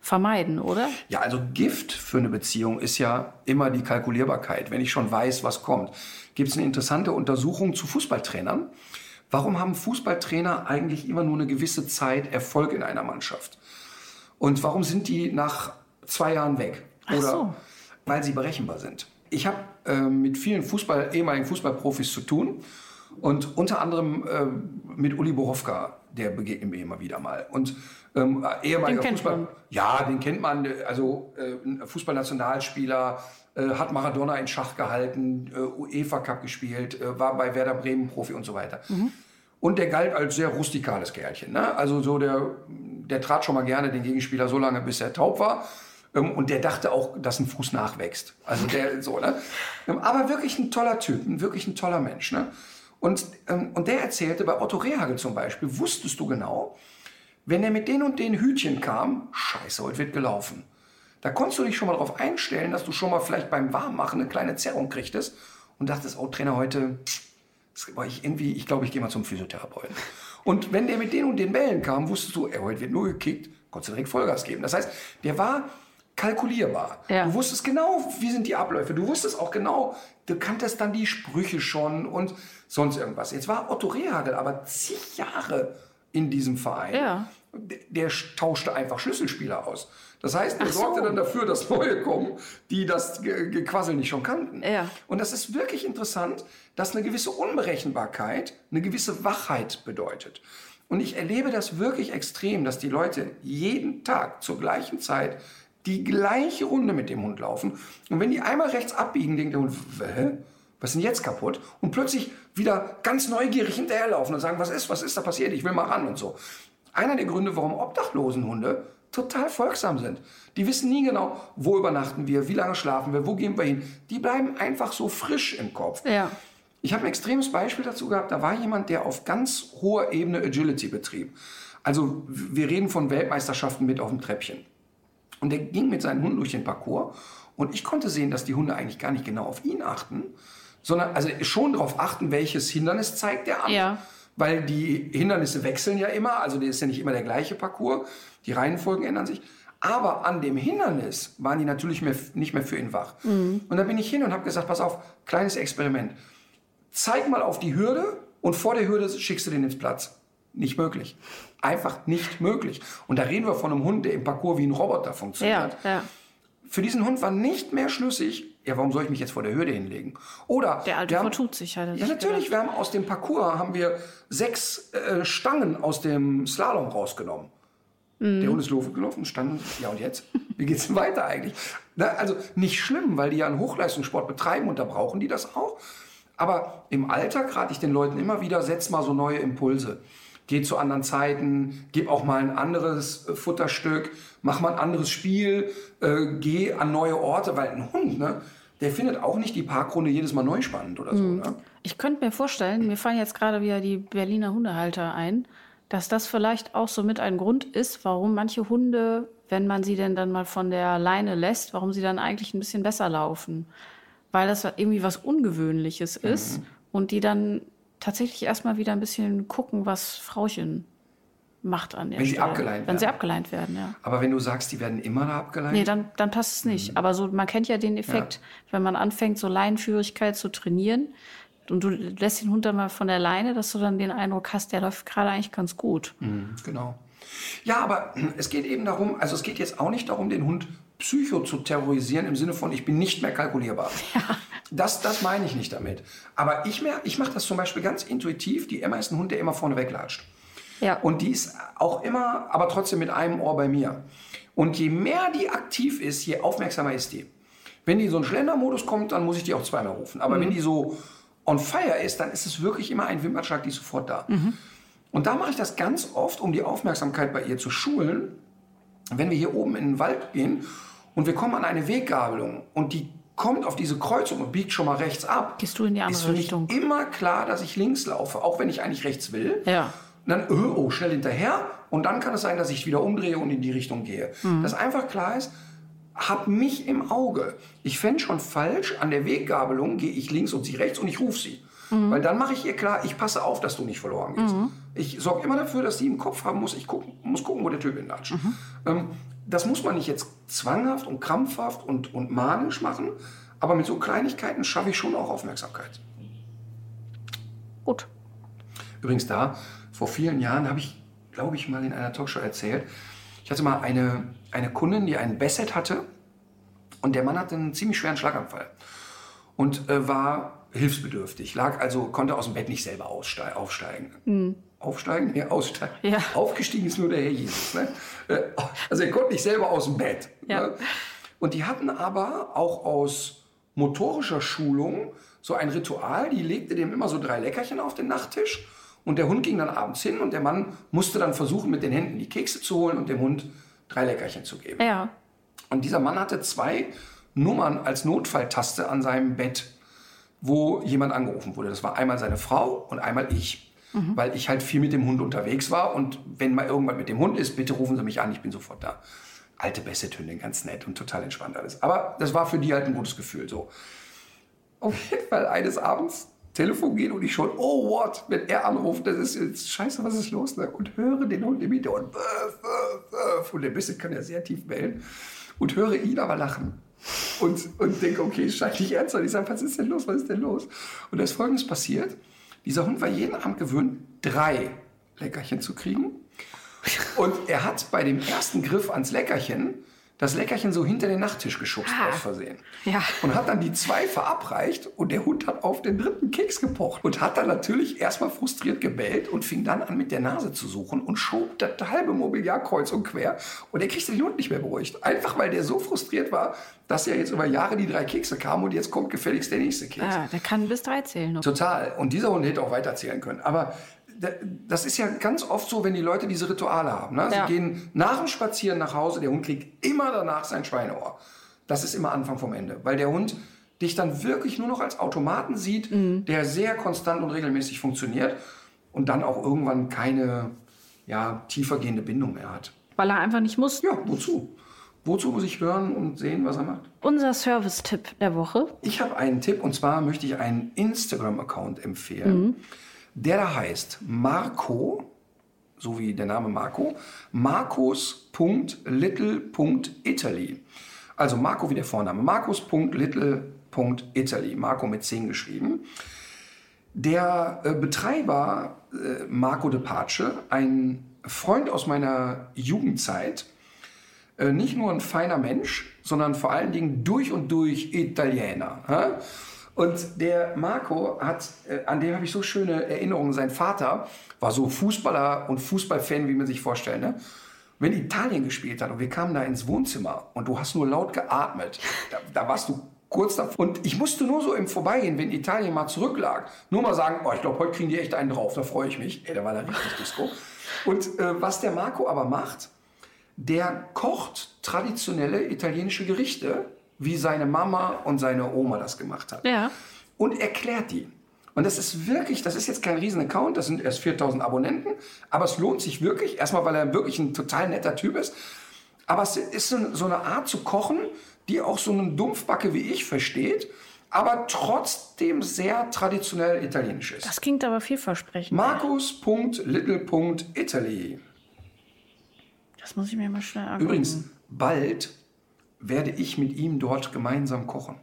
vermeiden, oder? Ja, also Gift für eine Beziehung ist ja immer die Kalkulierbarkeit. Wenn ich schon weiß, was kommt. Gibt es eine interessante Untersuchung zu Fußballtrainern? Warum haben Fußballtrainer eigentlich immer nur eine gewisse Zeit Erfolg in einer Mannschaft? Und warum sind die nach zwei Jahren weg? Ach so. Weil sie berechenbar sind. Ich habe äh, mit vielen Fußball, ehemaligen Fußballprofis zu tun und unter anderem äh, mit Uli Borowka, der begegnet mir immer wieder mal. Und ähm, ehemaliger Den kennt Fußball, man. ja, den kennt man. Also äh, Fußballnationalspieler, äh, hat Maradona in Schach gehalten, äh, UEFA Cup gespielt, äh, war bei Werder Bremen Profi und so weiter. Und der galt als sehr rustikales Kerlchen. Ne? Also so der, der trat schon mal gerne den Gegenspieler so lange, bis er taub war. Ähm, Und der dachte auch, dass ein Fuß nachwächst. Also der so, ne? Ähm, Aber wirklich ein toller Typ, wirklich ein toller Mensch, ne? Und, ähm, und der erzählte, bei Otto Rehagel zum Beispiel, wusstest du genau, wenn er mit den und den Hütchen kam, scheiße, heute wird gelaufen. Da konntest du dich schon mal darauf einstellen, dass du schon mal vielleicht beim Warmmachen eine kleine Zerrung kriegtest und dachtest, oh Trainer, heute, ich irgendwie, ich glaube, ich gehe mal zum Physiotherapeuten. Und wenn der mit den und den Bällen kam, wusstest du, ey, heute wird nur gekickt, konntest du direkt Vollgas geben. Das heißt, der war kalkulierbar. Ja. Du wusstest genau, wie sind die Abläufe. Du wusstest auch genau, du kanntest dann die Sprüche schon und sonst irgendwas. Jetzt war Otto Rehagel aber zig Jahre in diesem Verein. Ja. Der, der tauschte einfach Schlüsselspieler aus. Das heißt, er so. sorgte dann dafür, dass neue kommen, die das Ge- Gequassel nicht schon kannten. Ja. Und das ist wirklich interessant, dass eine gewisse Unberechenbarkeit, eine gewisse Wachheit bedeutet. Und ich erlebe das wirklich extrem, dass die Leute jeden Tag zur gleichen Zeit die gleiche Runde mit dem Hund laufen. Und wenn die einmal rechts abbiegen, denkt der Hund, hä? Was ist denn jetzt kaputt? Und plötzlich wieder ganz neugierig hinterherlaufen und sagen, was ist, was ist da passiert? Ich will mal ran und so. Einer der Gründe, warum Obdachlosenhunde total folgsam sind. Die wissen nie genau, wo übernachten wir, wie lange schlafen wir, wo gehen wir hin. Die bleiben einfach so frisch im Kopf. Ja. Ich habe ein extremes Beispiel dazu gehabt. Da war jemand, der auf ganz hoher Ebene Agility betrieb. Also wir reden von Weltmeisterschaften mit auf dem Treppchen. Und der ging mit seinen Hunden durch den Parcours. Und ich konnte sehen, dass die Hunde eigentlich gar nicht genau auf ihn achten, sondern also schon darauf achten, welches Hindernis zeigt er an. Ja. Weil die Hindernisse wechseln ja immer, also der ist ja nicht immer der gleiche Parcours. Die Reihenfolgen ändern sich. Aber an dem Hindernis waren die natürlich mehr, nicht mehr für ihn wach. Und da bin ich hin und habe gesagt, pass auf, kleines Experiment. Zeig mal auf die Hürde und vor der Hürde schickst du den ins Platz. Nicht möglich. Einfach nicht möglich. Und da reden wir von einem Hund, der im Parcours wie ein Roboter funktioniert. Ja, ja. Für diesen Hund war nicht mehr schlüssig, ja, warum soll ich mich jetzt vor der Hürde hinlegen? Oder Der alte haben- vertut sich, er Ja, natürlich. Wir haben aus dem Parcours haben wir sechs äh, Stangen aus dem Slalom rausgenommen. Der Hund ist gelaufen, stand. Ja, und jetzt? Wie geht's denn weiter eigentlich? Na, also nicht schlimm, weil die ja einen Hochleistungssport betreiben und da brauchen die das auch. Aber im Alltag rate ich den Leuten immer wieder, setz mal so neue Impulse. Geh zu anderen Zeiten, gib auch mal ein anderes äh, Futterstück, mach mal ein anderes Spiel, äh, geh an neue Orte, weil ein Hund, ne, der findet auch nicht die Parkrunde jedes Mal neu spannend oder so. Mhm. Ne? Ich könnte mir vorstellen, mir fallen jetzt gerade wieder die Berliner Hundehalter ein, dass das vielleicht auch so mit ein Grund ist, warum manche Hunde, wenn man sie denn dann mal von der Leine lässt, warum sie dann eigentlich ein bisschen besser laufen. Weil das irgendwie was Ungewöhnliches ist und die dann tatsächlich erstmal wieder ein bisschen gucken, was Frauchen macht an der Wenn sie Stelle. abgeleint Wenn sie werden. abgeleint werden, ja. Aber wenn du sagst, die werden immer da abgeleitet, Nee, dann, dann passt es nicht. Aber so, man kennt ja den Effekt, wenn man anfängt, so Leinenführigkeit zu trainieren und du lässt den Hund dann mal von der Leine, dass du dann den Eindruck hast, der läuft gerade eigentlich ganz gut. Genau. Ja, aber es geht eben darum, also es geht jetzt auch nicht darum, den Hund psycho zu terrorisieren im Sinne von, ich bin nicht mehr kalkulierbar. Das, das meine ich nicht damit. Aber ich, ich mache das zum Beispiel ganz intuitiv. Die Emma ist ein Hund, der immer vorne weglatscht. Ja. Und die ist auch immer, aber trotzdem mit einem Ohr bei mir. Und je mehr die aktiv ist, je aufmerksamer ist die. Wenn die in so einen Schlendermodus kommt, dann muss ich die auch zweimal rufen. Aber wenn die so on fire ist, dann ist es wirklich immer ein Wimpernschlag, die ist sofort da. Und da mache ich das ganz oft, um die Aufmerksamkeit bei ihr zu schulen. Wenn wir hier oben in den Wald gehen und wir kommen an eine Weggabelung und die kommt auf diese Kreuzung und biegt schon mal rechts ab, Gehst du in die ist andere für mich Richtung. immer klar, dass ich links laufe, auch wenn ich eigentlich rechts will. Ja. Und dann, oh, oh, schnell hinterher. Und dann kann es sein, dass ich wieder umdrehe und in die Richtung gehe. Dass einfach klar ist, hab mich im Auge. Ich fände schon falsch, an der Weggabelung gehe ich links und sie rechts und ich rufe sie. Weil dann mache ich ihr klar, ich passe auf, dass du nicht verloren gehst. Ich sorge immer dafür, dass sie im Kopf haben muss, ich guck, muss gucken, wo der Typ hinlatscht. Ähm, das muss man nicht jetzt zwanghaft und krampfhaft und, und manisch machen, aber mit so Kleinigkeiten schaffe ich schon auch Aufmerksamkeit. Gut. Übrigens da, vor vielen Jahren habe ich, glaube ich, mal in einer Talkshow erzählt, ich hatte mal eine, eine Kundin, die einen Basset hatte und der Mann hatte einen ziemlich schweren Schlaganfall und äh, war hilfsbedürftig, lag also, konnte aus dem Bett nicht selber aufsteigen. Aufsteigen? Nee, aussteigen. Ja. Aufgestiegen ist nur der Herr Jesus. Ne? Äh, Also er konnte nicht selber aus dem Bett. Ja. Ne? Und die hatten aber auch aus motorischer Schulung so ein Ritual, die legte dem immer so drei Leckerchen auf den Nachttisch und der Hund ging dann abends hin und der Mann musste dann versuchen, mit den Händen die Kekse zu holen und dem Hund drei Leckerchen zu geben. Ja. Und dieser Mann hatte zwei Nummern als Notfalltaste an seinem Bett, wo jemand angerufen wurde. Das war einmal seine Frau und einmal ich. Weil ich halt viel mit dem Hund unterwegs war und wenn mal irgendwas mit dem Hund ist, bitte rufen Sie mich an, ich bin sofort da. Alte Basset-Hündin, ganz nett und total entspannt alles. Aber das war für die halt ein gutes Gefühl so. Auf jeden Fall eines Abends Telefon geht und ich schon, oh what, wenn er anruft, das ist jetzt scheiße, was ist los? Ne? Und höre den Hund im Hintergrund. Und der Bissel kann ja sehr tief bellen. Und höre ihn aber lachen. Und, und denke, okay, scheint nicht ernst sein. Ich sage, was ist denn los, was ist denn los? Und da ist Folgendes passiert. Dieser Hund war jeden Abend gewöhnt, drei Leckerchen zu kriegen. Und er hat bei dem ersten Griff ans Leckerchen das Leckerchen so hinter den Nachttisch geschubst Ah. aus Versehen. Ja. Und hat dann die zwei verabreicht und der Hund hat auf den dritten Keks gepocht und hat dann natürlich erstmal frustriert gebellt und fing dann an mit der Nase zu suchen und schob das halbe Mobiliar kreuz und quer und er kriegte den Hund nicht mehr beruhigt. Einfach weil der so frustriert war, dass ja jetzt über Jahre die drei Kekse kamen und jetzt kommt gefälligst der nächste Keks. ja. Der kann bis drei zählen. Total. Und dieser Hund hätte auch weiterzählen können. Aber das ist ja ganz oft so, wenn die Leute diese Rituale haben. Ne? Sie Ja. gehen nach dem Spazieren nach Hause, der Hund kriegt immer danach sein Schweineohr. Das ist immer Anfang vom Ende. Weil der Hund dich dann wirklich nur noch als Automaten sieht, der sehr konstant und regelmäßig funktioniert und dann auch irgendwann keine ja, tiefergehende Bindung mehr hat. Weil er einfach nicht muss. Ja, wozu? Wozu muss ich hören und sehen, was er macht? Unser Service-Tipp der Woche. Ich habe einen Tipp und zwar möchte ich einen Instagram-Account empfehlen, der da heißt Marco, so wie der Name Marco, markus.little.italy. Also Marco wie der Vorname, markus.little.italy, Marco mit 10 geschrieben. Der äh, Betreiber äh, Marco de Pace, ein Freund aus meiner Jugendzeit, äh, nicht nur ein feiner Mensch, sondern vor allen Dingen durch und durch Italiener. hä? Und der Marco hat, äh, an dem habe ich so schöne Erinnerungen. Sein Vater war so Fußballer und Fußballfan, wie man sich vorstellt. Ne? Wenn Italien gespielt hat und wir kamen da ins Wohnzimmer und du hast nur laut geatmet, da, da warst du kurz davor. Und ich musste nur so im Vorbeigehen, wenn Italien mal zurücklag, nur mal sagen, oh, ich glaube, heute kriegen die echt einen drauf, da freue ich mich. Ey, da war da richtig Disco. Und äh, was der Marco aber macht, der kocht traditionelle italienische Gerichte, wie seine Mama und seine Oma das gemacht hat. Ja. Und erklärt die. Und das ist wirklich, das ist jetzt kein riesen Account, das sind erst 4000 Abonnenten, aber es lohnt sich wirklich, erstmal, weil er wirklich ein total netter Typ ist. Aber es ist so, so eine Art zu kochen, die auch so einen Dumpfbacke wie ich versteht, aber trotzdem sehr traditionell italienisch ist. Das klingt aber vielversprechend. Markus.little.italy. Das muss ich mir mal schnell angucken. Übrigens, bald werde ich mit ihm dort gemeinsam kochen.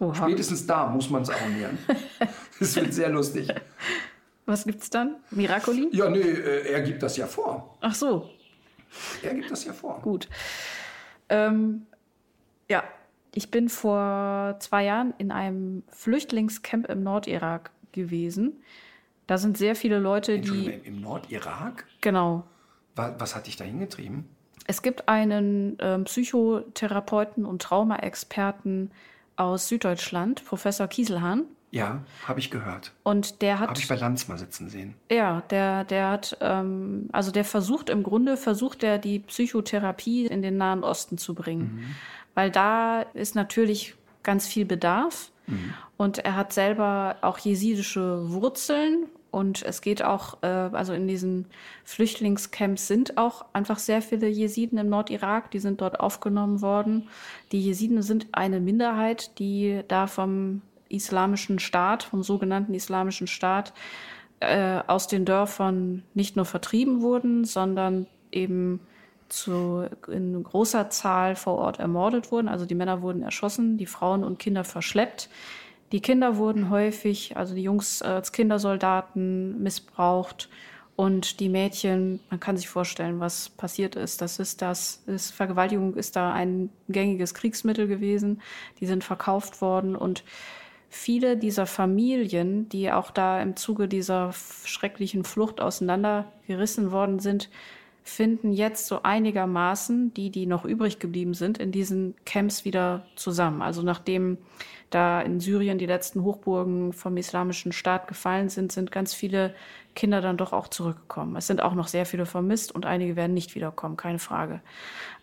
Oha. Spätestens da muss man es abonnieren. Das wird sehr lustig. Was gibt's dann? Miracoli? Ja, nee, äh, er gibt das ja vor. Ach so, Er gibt das ja vor. gut. Ähm, ja, ich bin vor zwei Jahren in einem Flüchtlingscamp im Nordirak gewesen. Da sind sehr viele Leute, die. Im Nordirak? Genau. Wa- Was hat dich da hingetrieben? Es gibt einen ähm, Psychotherapeuten und Traumaexperten aus Süddeutschland, Professor Kieselhahn. Ja, habe ich gehört. Und der hat. Habe ich bei Lanz mal sitzen sehen. Ja, der, der hat, ähm, also der versucht im Grunde, versucht er die Psychotherapie in den Nahen Osten zu bringen. Weil da ist natürlich ganz viel Bedarf. Und er hat selber auch jesidische Wurzeln. Und es geht auch, äh, also in diesen Flüchtlingscamps sind auch einfach sehr viele Jesiden im Nordirak, die sind dort aufgenommen worden. Die Jesiden sind eine Minderheit, die da vom islamischen Staat, vom sogenannten islamischen Staat, äh, aus den Dörfern nicht nur vertrieben wurden, sondern eben zu, in großer Zahl vor Ort ermordet wurden. Also die Männer wurden erschossen, die Frauen und Kinder verschleppt. Die Kinder wurden häufig, also die Jungs als Kindersoldaten missbraucht und die Mädchen, man kann sich vorstellen, was passiert ist. Das ist das, ist, Vergewaltigung ist da ein gängiges Kriegsmittel gewesen. Die sind verkauft worden und viele dieser Familien, die auch da im Zuge dieser schrecklichen Flucht auseinandergerissen worden sind, finden jetzt so einigermaßen, die, die noch übrig geblieben sind, in diesen Camps wieder zusammen. Also nachdem da in Syrien die letzten Hochburgen vom Islamischen Staat gefallen sind, sind ganz viele Kinder dann doch auch zurückgekommen. Es sind auch noch sehr viele vermisst und einige werden nicht wiederkommen, keine Frage.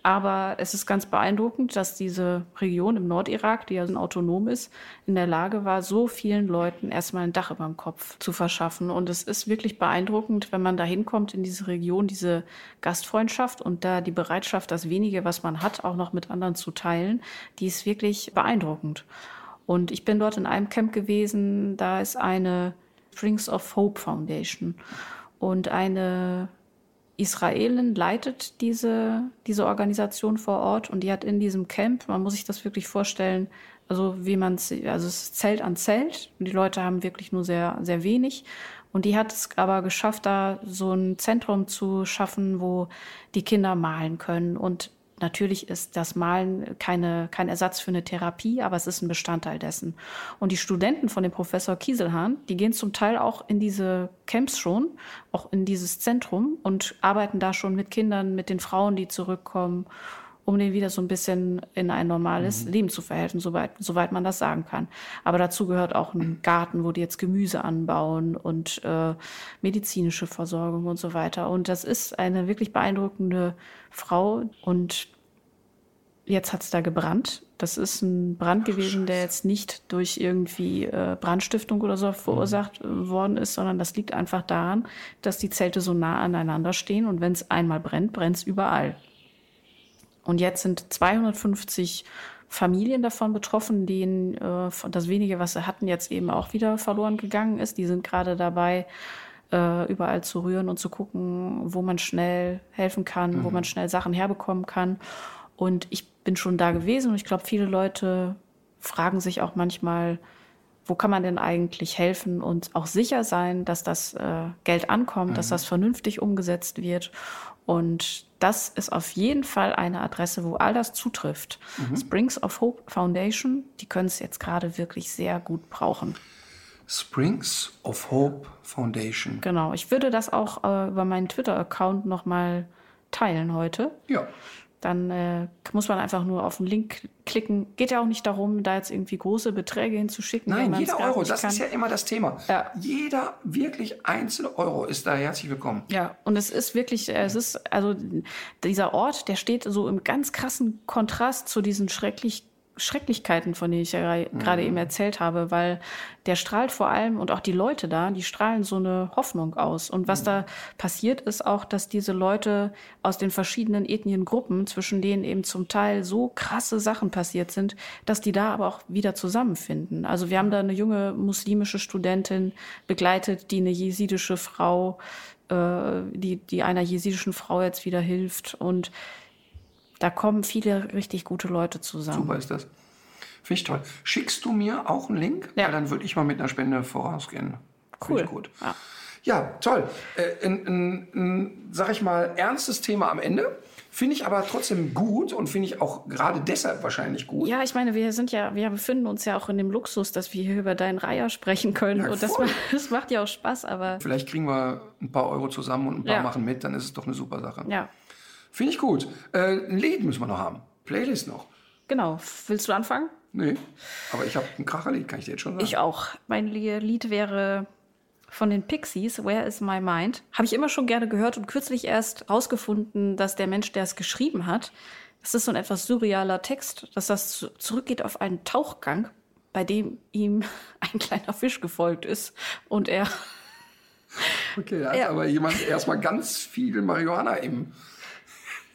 Aber es ist ganz beeindruckend, dass diese Region im Nordirak, die ja autonom ist, in der Lage war, so vielen Leuten erstmal ein Dach über dem Kopf zu verschaffen. Und es ist wirklich beeindruckend, wenn man da hinkommt in diese Region, diese Gastfreundschaft und da die Bereitschaft, das wenige, was man hat, auch noch mit anderen zu teilen, die ist wirklich beeindruckend. Und ich bin dort in einem Camp gewesen, da ist eine Springs of Hope Foundation und eine Israelin leitet diese, diese Organisation vor Ort und die hat in diesem Camp, man muss sich das wirklich vorstellen, also wie man es, also es ist Zelt an Zelt und die Leute haben wirklich nur sehr, sehr wenig. Und die hat es aber geschafft, da so ein Zentrum zu schaffen, wo die Kinder malen können. Und natürlich ist das Malen keine, kein Ersatz für eine Therapie, aber es ist ein Bestandteil dessen. Und die Studenten von dem Professor Kieselhahn, die gehen zum Teil auch in diese Camps schon, auch in dieses Zentrum und arbeiten da schon mit Kindern, mit den Frauen, die zurückkommen, um denen wieder so ein bisschen in ein normales Leben zu verhelfen, soweit, soweit man das sagen kann. Aber dazu gehört auch ein Garten, wo die jetzt Gemüse anbauen und äh, medizinische Versorgung und so weiter. Und das ist eine wirklich beeindruckende Frau und Jetzt hat's da gebrannt. Das ist ein Brand gewesen, der jetzt nicht durch irgendwie äh, Brandstiftung oder so verursacht äh, worden ist, sondern das liegt einfach daran, dass die Zelte so nah aneinander stehen und wenn es einmal brennt, brennt's überall. Und jetzt sind 250 Familien davon betroffen, denen äh, das wenige, was sie hatten, jetzt eben auch wieder verloren gegangen ist. Die sind gerade dabei, äh, überall zu rühren und zu gucken, wo man schnell helfen kann, wo man schnell Sachen herbekommen kann. Und ich bin schon da gewesen und ich glaube, viele Leute fragen sich auch manchmal, wo kann man denn eigentlich helfen und auch sicher sein, dass das äh, Geld ankommt, dass das vernünftig umgesetzt wird. Und das ist auf jeden Fall eine Adresse, wo all das zutrifft. Springs of Hope Foundation, die können es jetzt gerade wirklich sehr gut brauchen. Springs of Hope Foundation. Genau. Ich würde das auch äh, über meinen Twitter-Account nochmal teilen heute. Ja, dann äh, muss man einfach nur auf den Link klicken. Geht ja auch nicht darum, da jetzt irgendwie große Beträge hinzuschicken. Nein, jeder Euro, das kann. ist ja immer das Thema. Ja. Jeder wirklich einzelne Euro ist da herzlich willkommen. Ja, und es ist wirklich, äh, es ist, also dieser Ort, der steht so im ganz krassen Kontrast zu diesen schrecklich, Schrecklichkeiten, von denen ich ja gra- gerade eben erzählt habe, weil der strahlt vor allem und auch die Leute da, die strahlen so eine Hoffnung aus. Und was da passiert, ist auch, dass diese Leute aus den verschiedenen Ethniengruppen, zwischen denen eben zum Teil so krasse Sachen passiert sind, dass die da aber auch wieder zusammenfinden. Also wir haben da eine junge muslimische Studentin begleitet, die eine jesidische Frau äh, die, die einer jesidischen Frau jetzt wieder hilft. Und da kommen viele richtig gute Leute zusammen. Super ist das. Finde ich toll. Schickst du mir auch einen Link? Ja. Weil dann würde ich mal mit einer Spende vorausgehen. Finde Cool. ich gut. Ja. Ja, toll. Äh, ein, ein, ein, sag ich mal, ernstes Thema am Ende. Finde ich aber trotzdem gut und finde ich auch gerade deshalb wahrscheinlich gut. Ja, ich meine, wir sind ja, wir befinden uns ja auch in dem Luxus, dass wir hier über deinen Reiher sprechen können. Ja, und das, das macht ja auch Spaß, aber Vielleicht kriegen wir ein paar Euro zusammen und ein paar Ja. machen mit, dann ist es doch eine super Sache. ja, Finde ich gut. Äh, ein Lied müssen wir noch haben. Playlist noch. genau. Willst du anfangen? Nee, aber ich habe ein Kracherlied, kann ich dir jetzt schon sagen. Ich auch. Mein Li- Lied wäre von den Pixies, Where is My Mind? Habe ich immer schon gerne gehört und kürzlich erst rausgefunden, dass der Mensch, der es geschrieben hat, das ist so ein etwas surrealer Text, dass das zu- zurückgeht auf einen Tauchgang, bei dem ihm ein kleiner Fisch gefolgt ist und er Okay, da hat aber jemand erstmal ganz viel Marihuana im,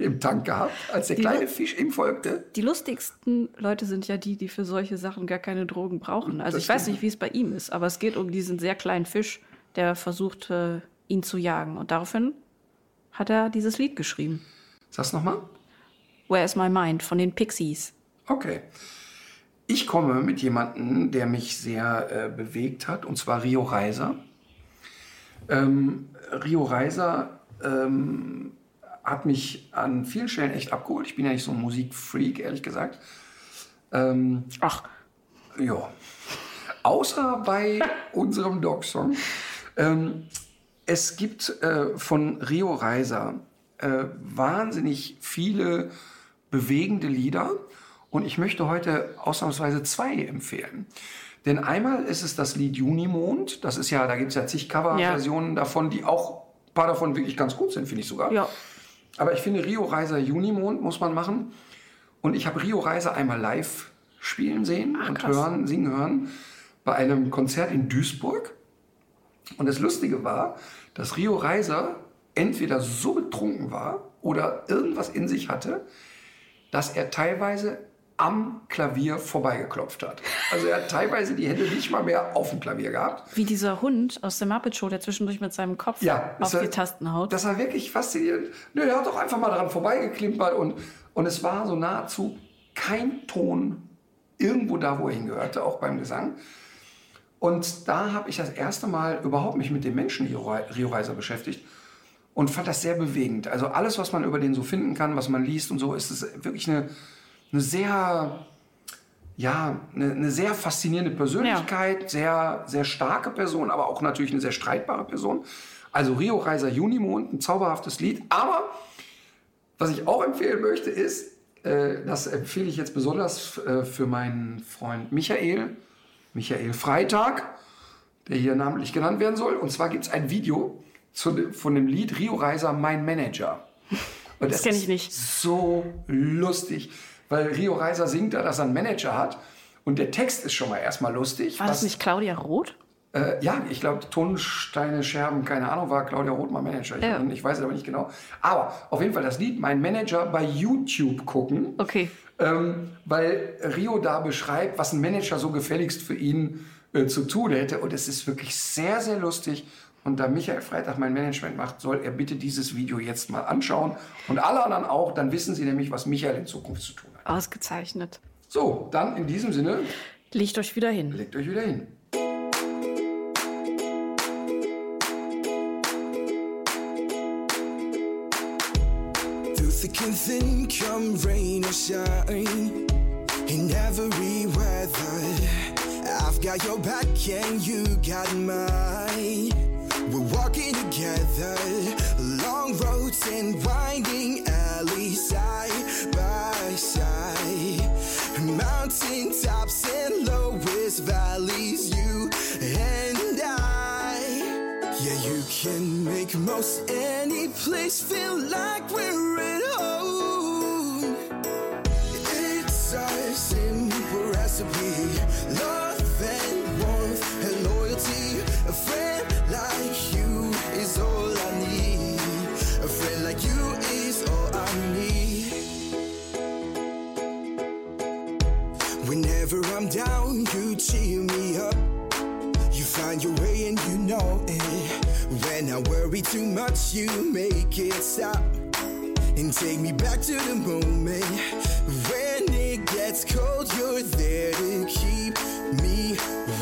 im Tank gehabt, als der Die kleine Fisch ihm folgte. Die lustigsten Leute sind ja die, die für solche Sachen gar keine Drogen brauchen. Also Das ich weiß nicht, wie es bei ihm ist, aber es geht um diesen sehr kleinen Fisch, der versucht, äh, ihn zu jagen. Und daraufhin hat er dieses Lied geschrieben. Sag's nochmal. Where is my mind von den Pixies. Okay. Ich komme mit jemandem, der mich sehr äh, bewegt hat, und zwar Rio Reiser. Ähm, Rio Reiser ähm, hat mich an vielen Stellen echt abgeholt. Ich bin ja nicht so ein Musikfreak, ehrlich gesagt. Ähm, Ach, Ja. Außer bei unserem Dog-Song. Ähm, es gibt äh, von Rio Reiser äh, wahnsinnig viele bewegende Lieder und ich möchte heute ausnahmsweise zwei empfehlen. Denn einmal ist es das Lied Junimond. Das ist ja, da gibt es ja zig Coverversionen davon, die auch ein paar davon wirklich ganz gut sind, finde ich sogar. ja. Aber ich finde, Rio Reiser Junimond muss man machen. Und ich habe Rio Reiser einmal live spielen sehen und krass. hören, singen hören bei einem Konzert in Duisburg. Und das Lustige war, dass Rio Reiser entweder so betrunken war oder irgendwas in sich hatte, dass er teilweise am Klavier vorbeigeklopft hat. Also er hat teilweise die Hände nicht mal mehr auf dem Klavier gehabt. Wie dieser Hund aus der Muppet Show, der zwischendurch mit seinem Kopf Ja, auf das die war- Tasten haut. Das war wirklich faszinierend. Nö, er hat doch einfach mal daran vorbeigeklimpert und, und es war so nahezu kein Ton irgendwo da, wo er hingehörte, auch beim Gesang. Und da habe ich das erste Mal überhaupt mich mit dem Menschen Rio Reiser beschäftigt und fand das sehr bewegend. Also alles, was man über den so finden kann, was man liest und so, ist es wirklich eine, eine sehr, ja, eine, eine sehr faszinierende Persönlichkeit, sehr, sehr starke Person, aber auch natürlich eine sehr streitbare Person. Also Rio Reiser Junimond, ein zauberhaftes Lied. Aber was ich auch empfehlen möchte, ist, äh, das empfehle ich jetzt besonders äh, für meinen Freund Michael, Michael Freitag, der hier namentlich genannt werden soll. Und zwar gibt es ein Video zu, von dem Lied Rio Reiser Mein Manager. Und Das kenn ich ist nicht. So lustig, weil Rio Reiser singt da, dass er einen Manager hat. Und der Text ist schon mal erstmal lustig. War das nicht Claudia Roth? äh, ja, ich glaube, Tonsteine, Scherben, keine Ahnung, war Claudia Roth mal Manager. Ich, Ja. ich weiß es aber nicht genau. Aber auf jeden Fall das Lied Mein Manager bei YouTube gucken. Okay. Ähm, weil Rio da beschreibt, was ein Manager so gefälligst für ihn äh, zu tun hätte. Und es ist wirklich sehr, sehr lustig. Und da Michael Freitag mein Management macht, soll er bitte dieses Video jetzt mal anschauen. Und alle anderen auch, dann wissen sie nämlich, was Michael in Zukunft zu tun hat. Ausgezeichnet. So, dann in diesem Sinne, Legt euch wieder hin. legt euch wieder hin. Thick and thin, come rain or shine. In every weather, I've got your back and you got mine. We're walking together, long roads and winding valley side by side. Mountain tops and lowest valleys, you and I. Yeah, you can make most any place feel like we're at home. It's a simple recipe. I'm down, you cheer me up. You find your way and you know it. When I worry too much, you make it stop. And take me back to the moment when it gets cold. You're there to keep me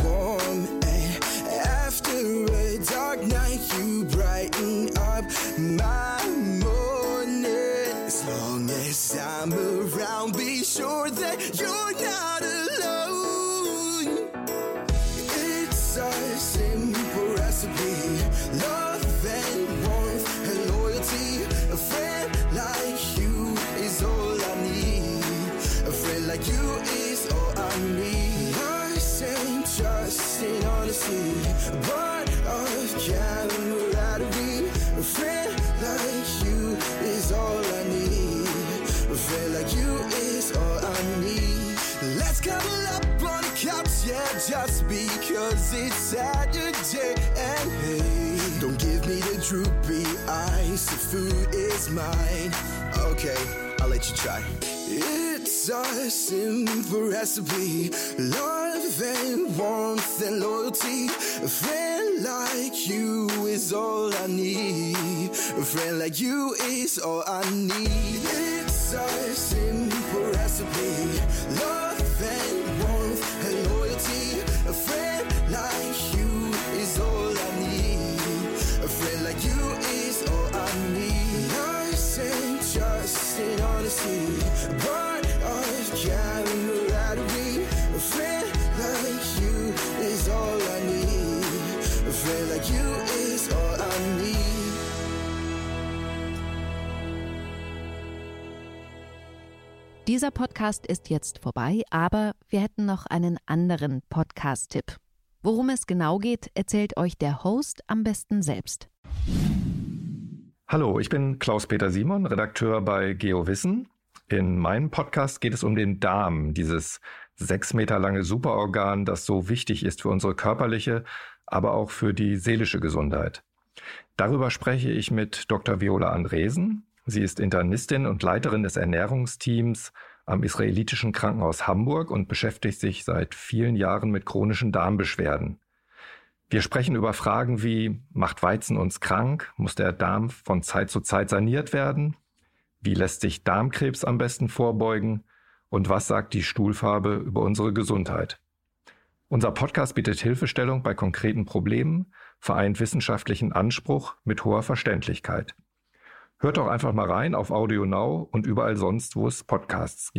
warm. And after a dark night, you brighten up my morning. As long as I'm around, be sure that you're not alone. Food is mine. Okay, I'll let you try. It's a simple recipe. Love and warmth and loyalty. A friend like you is all I need. A friend like you is all I need. Dieser Podcast ist jetzt vorbei, aber wir hätten noch einen anderen Podcast-Tipp. Worum es genau geht, erzählt euch der Host am besten selbst. Hallo, ich bin Klaus-Peter Simon, Redakteur bei GeoWissen. In meinem Podcast geht es um den Darm, dieses sechs Meter lange Superorgan, das so wichtig ist für unsere körperliche, aber auch für die seelische Gesundheit. Darüber spreche ich mit Dr. Viola Andresen. Sie ist Internistin und Leiterin des Ernährungsteams am israelitischen Krankenhaus Hamburg und beschäftigt sich seit vielen Jahren mit chronischen Darmbeschwerden. Wir sprechen über Fragen wie, macht Weizen uns krank? Muss der Darm von Zeit zu Zeit saniert werden? Wie lässt sich Darmkrebs am besten vorbeugen? Und was sagt die Stuhlfarbe über unsere Gesundheit? Unser Podcast bietet Hilfestellung bei konkreten Problemen, vereint wissenschaftlichen Anspruch mit hoher Verständlichkeit. Hört doch einfach mal rein auf Audio Now und überall sonst, wo es Podcasts gibt.